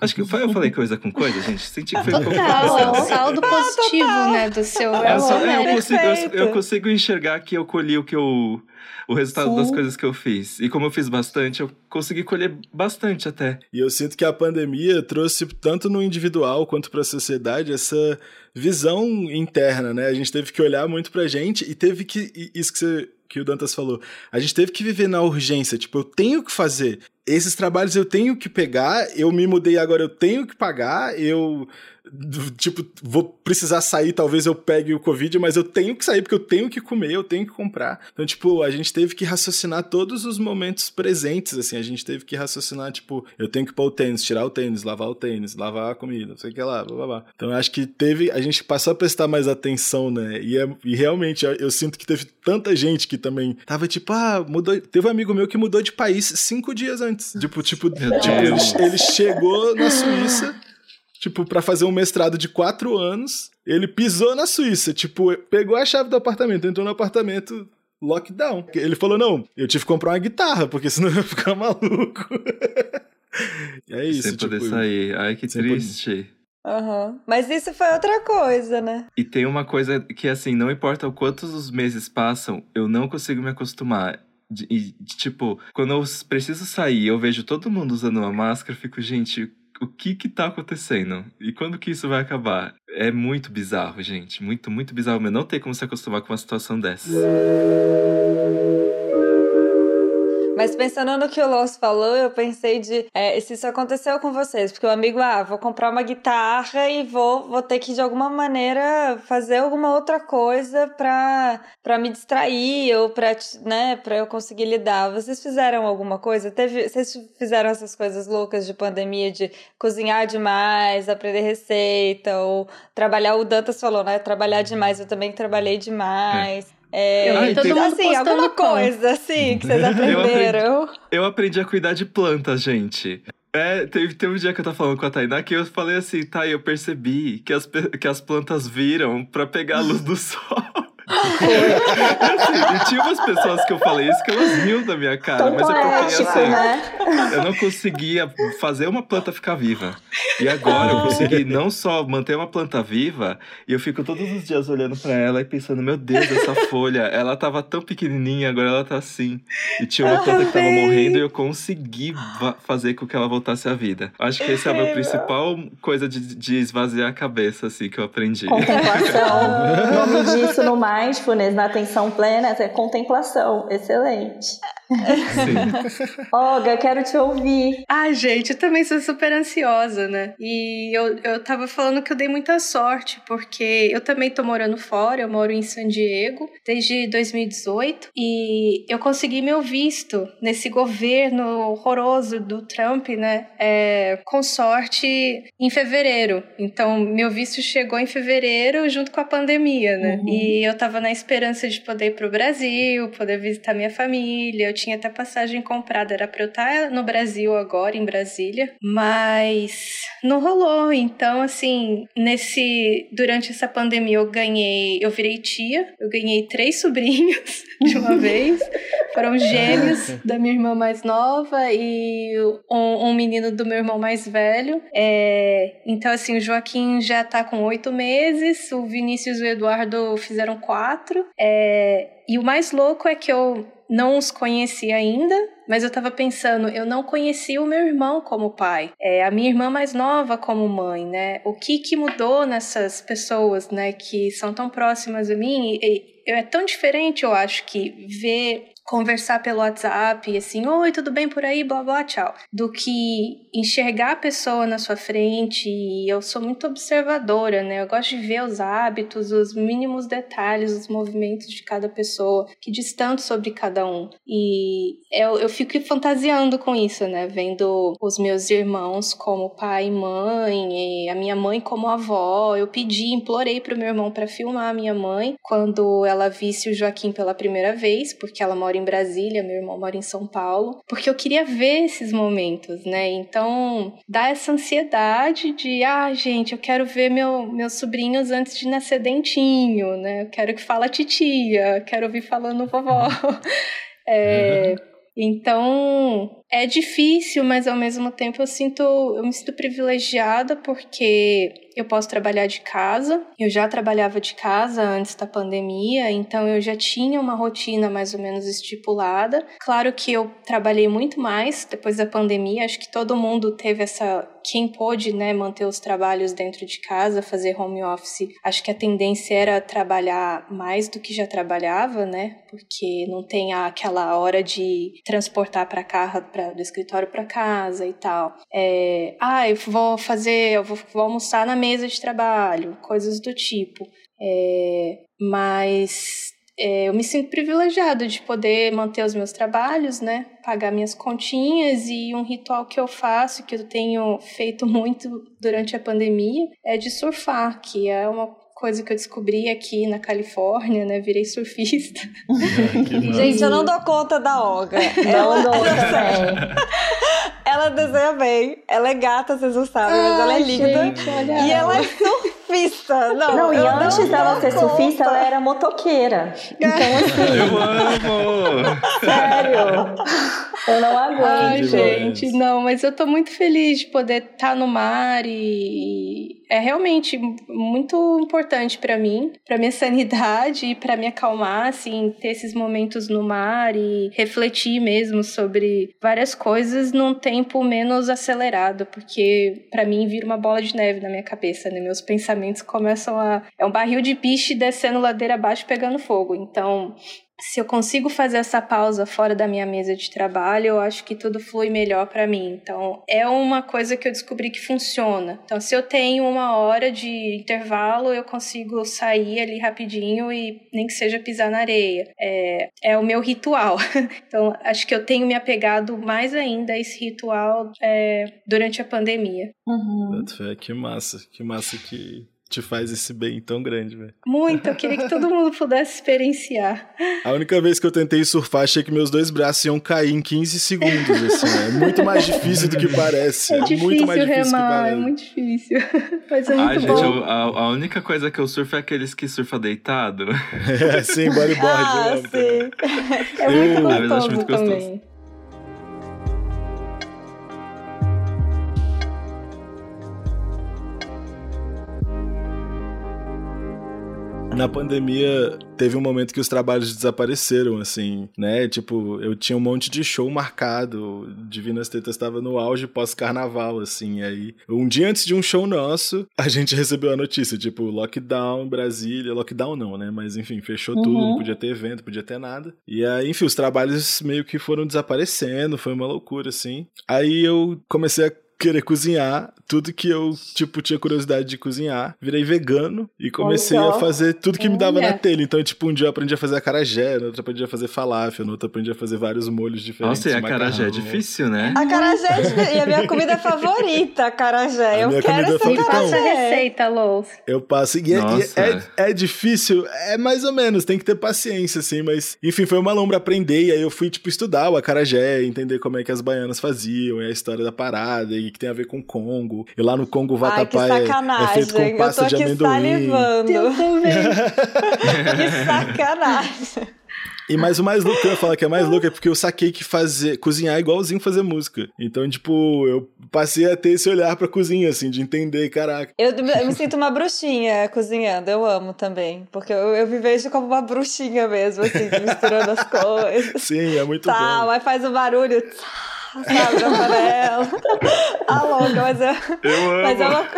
Acho que eu falei coisa com coisa, gente. Senti que foi um pouco é um saldo positivo, ah, né, do seu é, só, é, eu, consigo, eu, eu, consigo enxergar que eu colhi o que eu o resultado Sim. das coisas que eu fiz. E como eu fiz bastante, eu consegui colher bastante até. E eu sinto que a pandemia trouxe tanto no individual quanto para a sociedade essa visão interna, né? A gente teve que olhar muito pra gente e teve que isso que você que o Dantas falou. A gente teve que viver na urgência, tipo, eu tenho que fazer esses trabalhos eu tenho que pegar, eu me mudei agora, eu tenho que pagar, eu tipo, vou precisar sair, talvez eu pegue o Covid, mas eu tenho que sair porque eu tenho que comer, eu tenho que comprar. Então, tipo, a gente teve que raciocinar todos os momentos presentes, assim, a gente teve que raciocinar, tipo, eu tenho que pôr o tênis, tirar o tênis, lavar o tênis, lavar a comida, não sei o que lá, blá, blá, blá. Então, eu acho que teve, a gente passou a prestar mais atenção, né? E, é, e realmente, eu, eu, sinto que teve tanta gente que também tava, tipo, ah, mudou. Teve um amigo meu que mudou de país cinco dias antes. Tipo, tipo, tipo ele, ele chegou na Suíça tipo, para fazer um mestrado de quatro anos. Ele pisou na Suíça, tipo, pegou a chave do apartamento, entrou no apartamento, lockdown. Ele falou: não, eu tive que comprar uma guitarra, porque senão eu ia ficar maluco. é isso. Sem poder tipo, sair. Ai, que triste. Uhum. Mas isso foi outra coisa, né? E tem uma coisa que, assim, não importa o quantos os meses passam, eu não consigo me acostumar. E, tipo, quando eu preciso sair eu vejo todo mundo usando uma máscara, eu fico, gente, o que que tá acontecendo? E quando que isso vai acabar? É muito bizarro, gente. Muito, muito bizarro. Mas não tem como se acostumar com uma situação dessa. Mas pensando no que o Loss falou, eu pensei de é, se isso aconteceu com vocês, porque o amigo, ah, vou comprar uma guitarra e vou, vou ter que de alguma maneira fazer alguma outra coisa pra, pra me distrair ou pra, né, pra eu conseguir lidar. Vocês fizeram alguma coisa? Teve, vocês fizeram essas coisas loucas de pandemia, de cozinhar demais, aprender receita, ou trabalhar, o Dantas falou, né? Trabalhar demais, eu também trabalhei demais. É. É, eu vi todo mundo assim, alguma coisa assim que vocês aprenderam. Eu aprendi, eu aprendi a cuidar de plantas, gente. É, teve, teve um dia que eu tava falando com a Tainá que eu falei assim, tá, eu percebi que as, que as plantas viram para pegar a luz do sol assim, e tinha umas pessoas que eu falei isso que elas riam da minha cara, Tão mas é porque assim, né? eu não conseguia fazer uma planta ficar viva. E agora eu consegui não só manter uma planta viva, e eu fico todos os dias olhando para ela e pensando, meu Deus, essa folha, ela tava tão pequenininha, agora ela tá assim. E tinha uma planta que tava morrendo e eu consegui fazer com que ela voltasse à vida. Acho que esse é a minha principal coisa de, de esvaziar a cabeça, assim, que eu aprendi. Contemplação. o nome disso no mar mindfulness, na atenção plena, é contemplação. Excelente. Olga, quero te ouvir. Ai, gente, eu também sou super ansiosa, né? E eu, eu tava falando que eu dei muita sorte, porque eu também tô morando fora, eu moro em San Diego desde 2018 e eu consegui meu visto nesse governo horroroso do Trump, né? É, com sorte em fevereiro. Então, meu visto chegou em fevereiro junto com a pandemia, né? Uhum. E eu tava na esperança de poder ir pro Brasil, poder visitar minha família. Eu tinha até passagem comprada, era pra eu estar tá no Brasil agora, em Brasília, mas não rolou. Então, assim, nesse. Durante essa pandemia eu ganhei. Eu virei tia, eu ganhei três sobrinhos de uma vez. Foram gêmeos da minha irmã mais nova e um, um menino do meu irmão mais velho. É, então, assim, o Joaquim já tá com oito meses, o Vinícius e o Eduardo fizeram quatro. É, e o mais louco é que eu não os conheci ainda, mas eu estava pensando, eu não conheci o meu irmão como pai, é, a minha irmã mais nova como mãe, né? O que que mudou nessas pessoas, né, que são tão próximas a mim? E, é tão diferente, eu acho, que ver conversar pelo WhatsApp, assim, oi, tudo bem por aí, blá blá, tchau, do que enxergar a pessoa na sua frente. E eu sou muito observadora, né? Eu gosto de ver os hábitos, os mínimos detalhes, os movimentos de cada pessoa, que diz tanto sobre cada um. E eu, eu fico fantasiando com isso, né? Vendo os meus irmãos como pai e mãe, e a minha mãe como avó. Eu pedi, implorei pro meu irmão para filmar a minha mãe quando ela visse o Joaquim pela primeira vez, porque ela mora em Brasília, meu irmão mora em São Paulo, porque eu queria ver esses momentos, né? Então, dá essa ansiedade de, ah, gente, eu quero ver meu, meus sobrinhos antes de nascer dentinho, né? Eu quero que fala titia, quero ouvir falando vovó. É, então, é difícil, mas ao mesmo tempo eu sinto, eu me sinto privilegiada porque eu posso trabalhar de casa. Eu já trabalhava de casa antes da pandemia, então eu já tinha uma rotina mais ou menos estipulada. Claro que eu trabalhei muito mais depois da pandemia, acho que todo mundo teve essa quem pôde, né, manter os trabalhos dentro de casa, fazer home office. Acho que a tendência era trabalhar mais do que já trabalhava, né? Porque não tem aquela hora de transportar para casa pra, do escritório para casa e tal. É, ah, eu vou fazer, eu vou, vou almoçar na mesa de trabalho, coisas do tipo. É, mas é, eu me sinto privilegiada de poder manter os meus trabalhos, né? Pagar minhas continhas e um ritual que eu faço, que eu tenho feito muito durante a pandemia, é de surfar, que é uma coisa que eu descobri aqui na Califórnia, né? Virei surfista. Gente, eu não dou conta da Olga. Não dou também. ela desenha bem, ela é gata, vocês não sabem, mas ela é linda. Gente, e ela é surfista. Não, Não, e eu antes não dela ser conta. surfista, ela era motoqueira. Então, assim, Eu amo! sério. Eu não aguento. Ai, gente, não, mas eu tô muito feliz de poder estar no mar e é realmente muito importante pra mim, pra minha sanidade e pra me acalmar, assim, ter esses momentos no mar e refletir mesmo sobre várias coisas num tempo menos acelerado, porque pra mim vira uma bola de neve na minha cabeça, né? Meus pensamentos começam a é um barril de piche descendo ladeira abaixo pegando fogo. Então, se eu consigo fazer essa pausa fora da minha mesa de trabalho, eu acho que tudo flui melhor para mim. Então, é uma coisa que eu descobri que funciona. Então, se eu tenho uma hora de intervalo, eu consigo sair ali rapidinho e nem que seja pisar na areia. É, é o meu ritual. Então, acho que eu tenho me apegado mais ainda a esse ritual é, durante a pandemia. Uhum. Que massa, que massa que te faz esse bem tão grande, velho. Muito, eu queria que todo mundo pudesse experienciar. A única vez que eu tentei surfar, achei que meus dois braços iam cair em 15 segundos, assim. É muito mais difícil do que parece. É muito difícil mais difícil do que remar, é parece. muito difícil. Mas é muito Ai, gente, bom. eu- a, a única coisa que eu surfo é aqueles que surfa deitado. É, sim, bodyboard. Ah, também. sim. É muito Eu- mas eu acho gostoso muito gostoso. também. Na pandemia, teve um momento que os trabalhos desapareceram, assim, né? Tipo, eu tinha um monte de show marcado. Divinas Tetas estava no auge pós-carnaval, assim. Aí, um dia antes de um show nosso, a gente recebeu a notícia, tipo, lockdown, Brasília. Lockdown não, né? Mas enfim, fechou tudo, Uhum. não podia ter evento, podia ter nada. E aí, enfim, os trabalhos meio que foram desaparecendo, foi uma loucura, assim. Aí eu comecei a querer cozinhar, tudo que eu, tipo, tinha curiosidade de cozinhar. Virei vegano e comecei Olha a fazer tudo que me dava Olha. na telha. Então, tipo, um dia eu aprendi a fazer acarajé, no outro aprendi a fazer falafel, no outro aprendi a fazer vários molhos diferentes. Nossa, e de a carajé é macarrão. difícil, né? A carajé é difícil. E a minha comida favorita, a carajé. A Eu minha quero essa Me favorita- passa a carajé. receita, Lous. Eu passo. E, é, e Nossa. é, é difícil, é mais ou menos, tem que ter paciência, assim, mas enfim, foi uma lombra aprender. E aí eu fui, tipo, estudar o acarajé, entender como é que as baianas faziam, e a história da parada, e que tem a ver com Congo. E lá no Congo, o Ai, que vatapá é, é sacanagem. feito com eu tô pasta de aqui amendoim. salivando. Eu também. que sacanagem. E mais o mais louco que eu ia falar que é mais louco é porque eu saquei que fazer, cozinhar é igualzinho fazer música. Então, tipo, eu passei a ter esse olhar pra cozinha, assim, de entender, caraca. Eu, eu me sinto uma bruxinha cozinhando, eu amo também. Porque eu, eu me vejo como uma bruxinha mesmo, assim, misturando as coisas. Sim, é muito tá, bom. Mas faz o barulho sabe, na panela. A louca, mas eu. Eu amo. Mas é uma...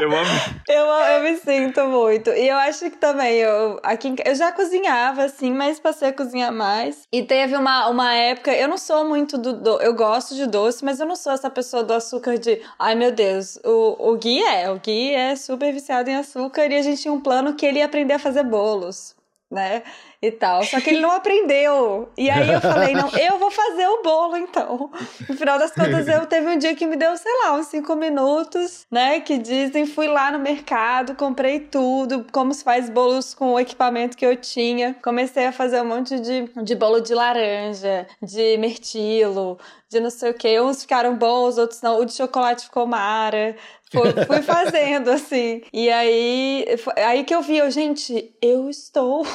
eu amo. Eu, eu me sinto muito. E eu acho que também, eu, aqui, eu já cozinhava, assim, mas passei a cozinhar mais. E teve uma, uma época, eu não sou muito do, do. Eu gosto de doce, mas eu não sou essa pessoa do açúcar de. Ai meu Deus, o, o Gui é. O Gui é super viciado em açúcar e a gente tinha um plano que ele ia aprender a fazer bolos né? E tal. Só que ele não aprendeu. E aí eu falei, não, eu vou fazer o bolo então. No final das contas, eu teve um dia que me deu, sei lá, uns cinco minutos, né? Que dizem, fui lá no mercado, comprei tudo, como se faz bolos com o equipamento que eu tinha. Comecei a fazer um monte de, de bolo de laranja, de mirtilo, de não sei o que. Uns ficaram bons, outros não. O de chocolate ficou mara. Fui, fui fazendo, assim. E aí, aí que eu vi, eu, gente, eu estou.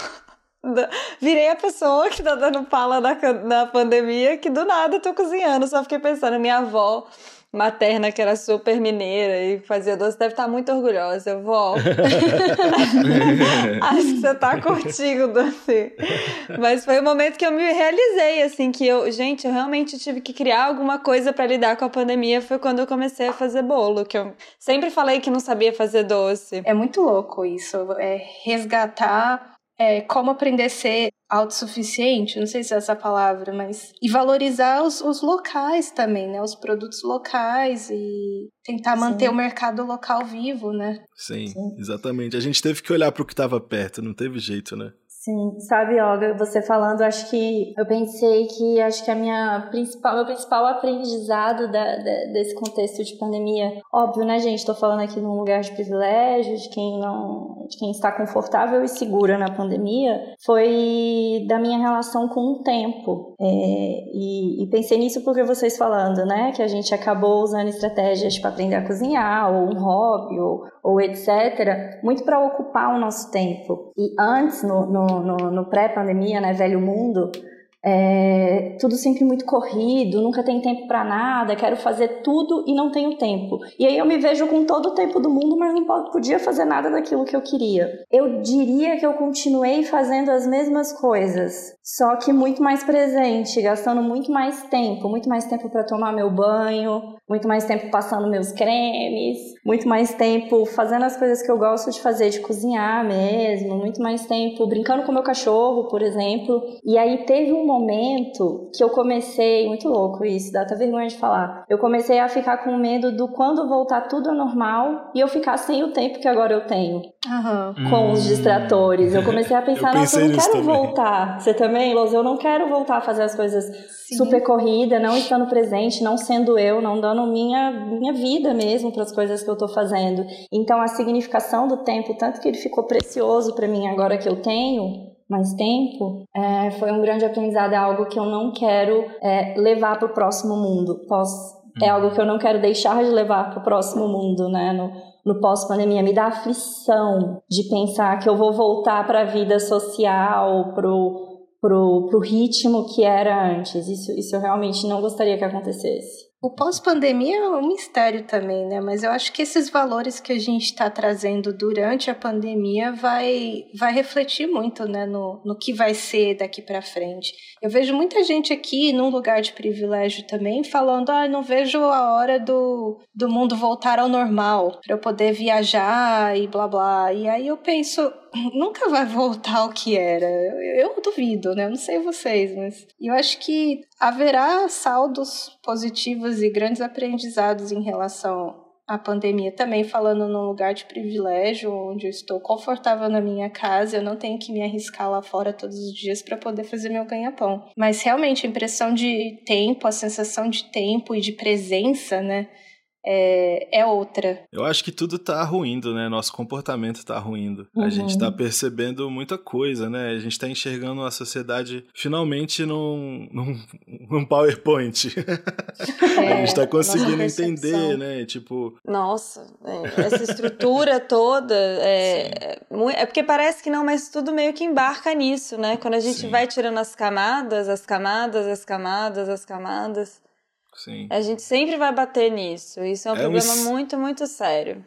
Virei a pessoa que tá dando pala na, na pandemia, que do nada tô cozinhando. Só fiquei pensando, minha avó materna, que era super mineira e fazia doce, deve estar muito orgulhosa. Vó, acho que você tá curtindo doce. Mas foi o momento que eu me realizei, assim, que eu, gente, eu realmente tive que criar alguma coisa para lidar com a pandemia. Foi quando eu comecei a fazer bolo, que eu sempre falei que não sabia fazer doce. É muito louco isso, é resgatar é, como aprender a ser autossuficiente, não sei se é essa palavra, mas. E valorizar os, os locais também, né? Os produtos locais e tentar Sim. manter o mercado local vivo, né? Sim, Sim, exatamente. A gente teve que olhar para o que estava perto, não teve jeito, né? Sim, sabe, Olga, você falando, acho que eu pensei que acho que a minha principal, meu principal aprendizado da, da, desse contexto de pandemia, óbvio, né, gente? Estou falando aqui num lugar de privilégio, de quem não, de quem está confortável e segura na pandemia, foi da minha relação com o tempo. É, e, e, pensei nisso porque vocês falando, né, que a gente acabou usando estratégias para aprender a cozinhar, ou um hobby, ou, ou etc., muito para ocupar o nosso tempo. E antes, no, no no, no, pré-pandemia, né, velho mundo, é, tudo sempre muito corrido, nunca tem tempo para nada, quero fazer tudo e não tenho tempo. E aí eu me vejo com todo o tempo do mundo, mas não podia fazer nada daquilo que eu queria. Eu diria que eu continuei fazendo as mesmas coisas, só que muito mais presente, gastando muito mais tempo, muito mais tempo para tomar meu banho, muito mais tempo passando meus cremes, muito mais tempo fazendo as coisas que eu gosto de fazer, de cozinhar mesmo, muito mais tempo brincando com meu cachorro, por exemplo. E aí teve um momento que eu comecei, muito louco isso, dá até vergonha de falar. Eu comecei a ficar com medo do quando voltar tudo ao normal e eu ficar sem o tempo que agora eu tenho. Uhum. Com os distratores. Eu comecei a pensar, eu nossa, eu não quero também. voltar. Você também, Loz? Eu não quero voltar a fazer as coisas Sim. super corrida, não estando presente, não sendo eu, não dando minha, minha vida mesmo para as coisas que eu tô fazendo. Então a significação do tempo, tanto que ele ficou precioso para mim agora que eu tenho, mais tempo, é, foi um grande aprendizado, é algo que eu não quero é, levar para o próximo mundo. Pós, é uhum. algo que eu não quero deixar de levar para o próximo mundo, né? No, no pós-pandemia. Me dá aflição de pensar que eu vou voltar para a vida social, pro pro, pro ritmo que era antes. Isso, isso eu realmente não gostaria que acontecesse. O pós-pandemia é um mistério também, né? Mas eu acho que esses valores que a gente está trazendo durante a pandemia vai, vai refletir muito, né, no, no que vai ser daqui para frente. Eu vejo muita gente aqui num lugar de privilégio também falando: ah, não vejo a hora do, do mundo voltar ao normal para eu poder viajar e blá blá. E aí eu penso, nunca vai voltar ao que era. Eu, eu duvido, né? Eu não sei vocês, mas eu acho que haverá saldos positivos e grandes aprendizados em relação à pandemia. Também falando num lugar de privilégio, onde eu estou confortável na minha casa, eu não tenho que me arriscar lá fora todos os dias para poder fazer meu ganha-pão. Mas realmente a impressão de tempo, a sensação de tempo e de presença, né? É, é outra. Eu acho que tudo tá ruindo, né? Nosso comportamento tá ruindo. Uhum. A gente tá percebendo muita coisa, né? A gente tá enxergando a sociedade finalmente num, num, num PowerPoint. É, a gente tá conseguindo entender, né? Tipo. Nossa, é, essa estrutura toda. É, é, porque parece que não, mas tudo meio que embarca nisso, né? Quando a gente Sim. vai tirando as camadas, as camadas, as camadas, as camadas. Sim. A gente sempre vai bater nisso. Isso é um é problema um... muito, muito sério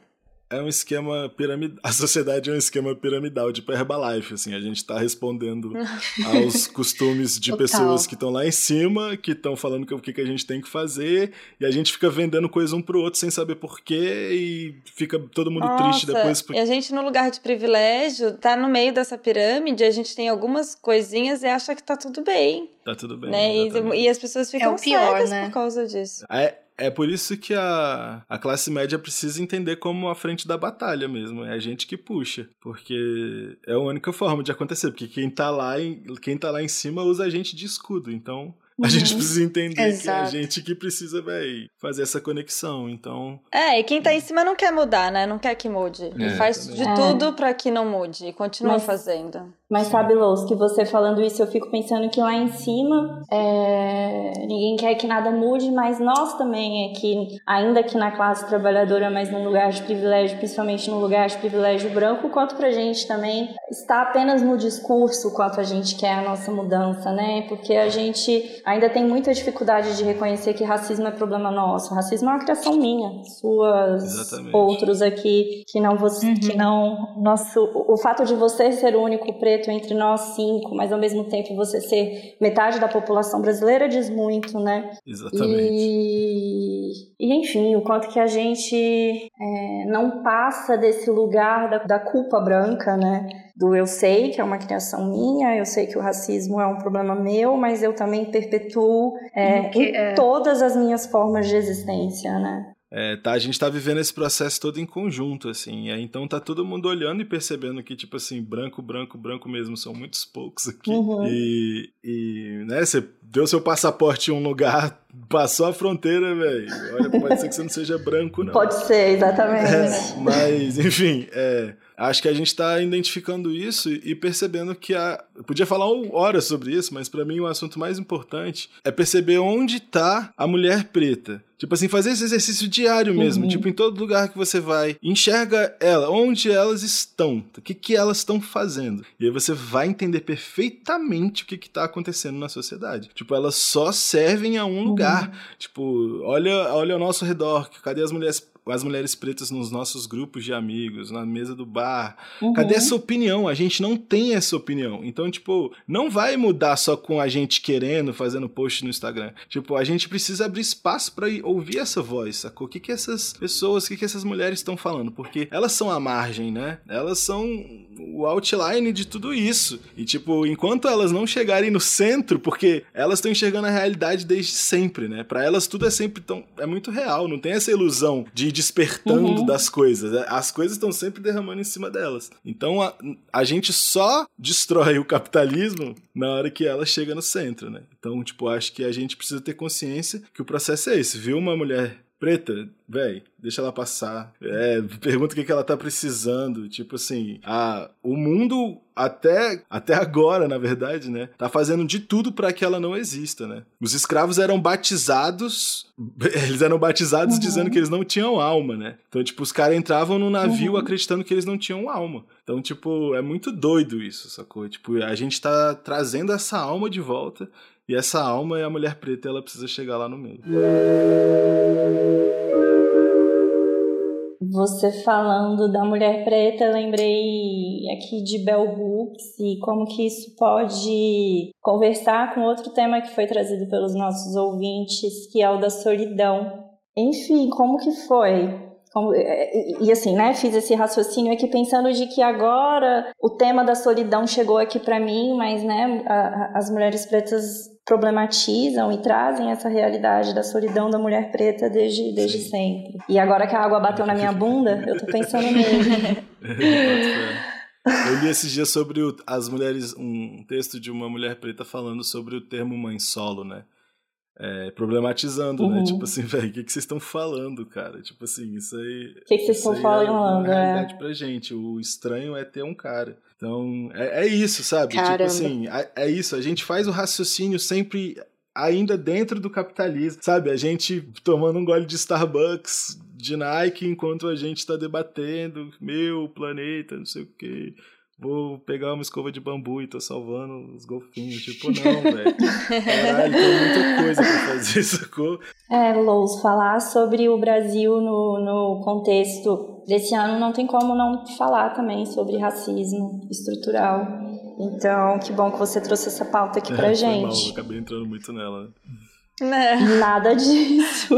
é um esquema piramidal. A sociedade é um esquema piramidal, tipo Herbalife, assim. A gente tá respondendo aos costumes de Total. pessoas que estão lá em cima, que estão falando o que, que a gente tem que fazer, e a gente fica vendendo coisa um pro outro sem saber porquê, e fica todo mundo Nossa, triste depois. E a gente, no lugar de privilégio, tá no meio dessa pirâmide, a gente tem algumas coisinhas e acha que tá tudo bem. Tá tudo bem. Né? E, e, as pessoas ficam é pior, cegas né? por causa disso. É, é por isso que a, a classe média precisa entender como a frente da batalha mesmo. É a gente que puxa. Porque é a única forma de acontecer. Porque quem tá lá em, quem tá lá em cima usa a gente de escudo. Então, a gente uhum. precisa entender Exato. que é a gente que precisa, véi, fazer essa conexão. Então. É, e quem tá em cima não quer mudar, né? Não quer que mude. É, e faz também. de é. tudo para que não mude. E continua Mas... fazendo. Mas sabe, Lous, que você falando isso, eu fico pensando que lá em cima é... ninguém quer que nada mude, mas nós também aqui, ainda que na classe trabalhadora, mas num lugar de privilégio, principalmente num lugar de privilégio branco, quanto pra gente também está apenas no discurso quanto a gente quer a nossa mudança, né? Porque a gente ainda tem muita dificuldade de reconhecer que racismo é problema nosso. Racismo é uma criação minha, suas, Exatamente. outros aqui que não você, uhum. que não nosso, o fato de você ser o único preto preto entre nós cinco, mas ao mesmo tempo você ser metade da população brasileira diz muito, né? Exatamente. E, e enfim, o quanto que a gente é, não passa desse lugar da, da culpa branca, né? do eu sei que é uma criação minha, eu sei que o racismo é um problema meu, mas eu também perpetuo é, que, em é... todas as minhas formas de existência, né? É, tá, a gente tá vivendo esse processo todo em conjunto, assim. Aí, então tá todo mundo olhando e percebendo que, tipo assim, branco, branco, branco mesmo, são muitos poucos aqui. Uhum. E, e, né, você deu seu passaporte em um lugar, passou a fronteira, velho. Olha, pode ser que você não seja branco, não. Pode ser, exatamente. É, mas, enfim, é, acho que a gente está identificando isso e percebendo que a. Eu podia falar horas sobre isso, mas para mim o assunto mais importante é perceber onde está a mulher preta. Tipo assim, fazer esse exercício diário mesmo. Uhum. Tipo, em todo lugar que você vai, enxerga ela, onde elas estão, o que, que elas estão fazendo. E aí você vai entender perfeitamente o que, que tá acontecendo na sociedade. Tipo, elas só servem a um uhum. lugar. Tipo, olha, olha ao nosso redor, cadê as mulheres as mulheres pretas nos nossos grupos de amigos, na mesa do bar. Uhum. Cadê essa opinião? A gente não tem essa opinião. Então, tipo, não vai mudar só com a gente querendo, fazendo post no Instagram. Tipo, a gente precisa abrir espaço para ouvir essa voz, sacou? O que que essas pessoas, o que que essas mulheres estão falando? Porque elas são a margem, né? Elas são o outline de tudo isso. E, tipo, enquanto elas não chegarem no centro, porque elas estão enxergando a realidade desde sempre, né? Para elas tudo é sempre tão. é muito real, não tem essa ilusão de despertando uhum. das coisas. É, as coisas estão sempre derramando em cima delas. Então a, a gente só destrói o capitalismo na hora que ela chega no centro, né? Então, tipo, acho que a gente precisa ter consciência que o processo é esse. Viu uma mulher preta, véi, deixa ela passar. É, pergunta o que, que ela tá precisando. Tipo assim, a, o mundo até, até agora, na verdade, né, tá fazendo de tudo para que ela não exista, né? Os escravos eram batizados, eles eram batizados uhum. dizendo que eles não tinham alma, né? Então, tipo, os caras entravam no navio uhum. acreditando que eles não tinham alma. Então, tipo, é muito doido isso, sacou? Tipo, a gente tá trazendo essa alma de volta e essa alma é a mulher preta e ela precisa chegar lá no meio. Você falando da mulher preta, lembrei aqui de Bell Hooks e como que isso pode conversar com outro tema que foi trazido pelos nossos ouvintes, que é o da solidão. Enfim, como que foi? Como, e assim, né, fiz esse raciocínio aqui pensando de que agora o tema da solidão chegou aqui para mim, mas né, a, as mulheres pretas problematizam e trazem essa realidade da solidão da mulher preta desde, desde sempre. E agora que a água bateu na minha bunda, eu tô pensando mesmo. Eu li esses dias sobre o, as mulheres, um texto de uma mulher preta falando sobre o termo mãe solo, né? É, problematizando, né? uhum. né? Tipo assim, velho, o que, que vocês estão falando, cara? Tipo assim, isso aí. O que, que vocês estão falando? É realidade é. pra gente. O estranho é ter um cara. Então, é, é isso, sabe? Tipo Caramba. Tipo assim, é, é isso. A gente faz o raciocínio sempre ainda dentro do capitalismo, sabe? A gente tomando um gole de Starbucks de Nike enquanto a gente está debatendo meu planeta, não sei o quê vou pegar uma escova de bambu e tô salvando os golfinhos. Tipo, não, velho. Caralho, tem muita coisa pra fazer, sacou? É, Lous, falar sobre o Brasil no, no contexto desse ano não tem como não falar também sobre racismo estrutural. Então, que bom que você trouxe essa pauta aqui pra é, gente. Mal, eu acabei entrando muito nela. Né? Né? Nada disso.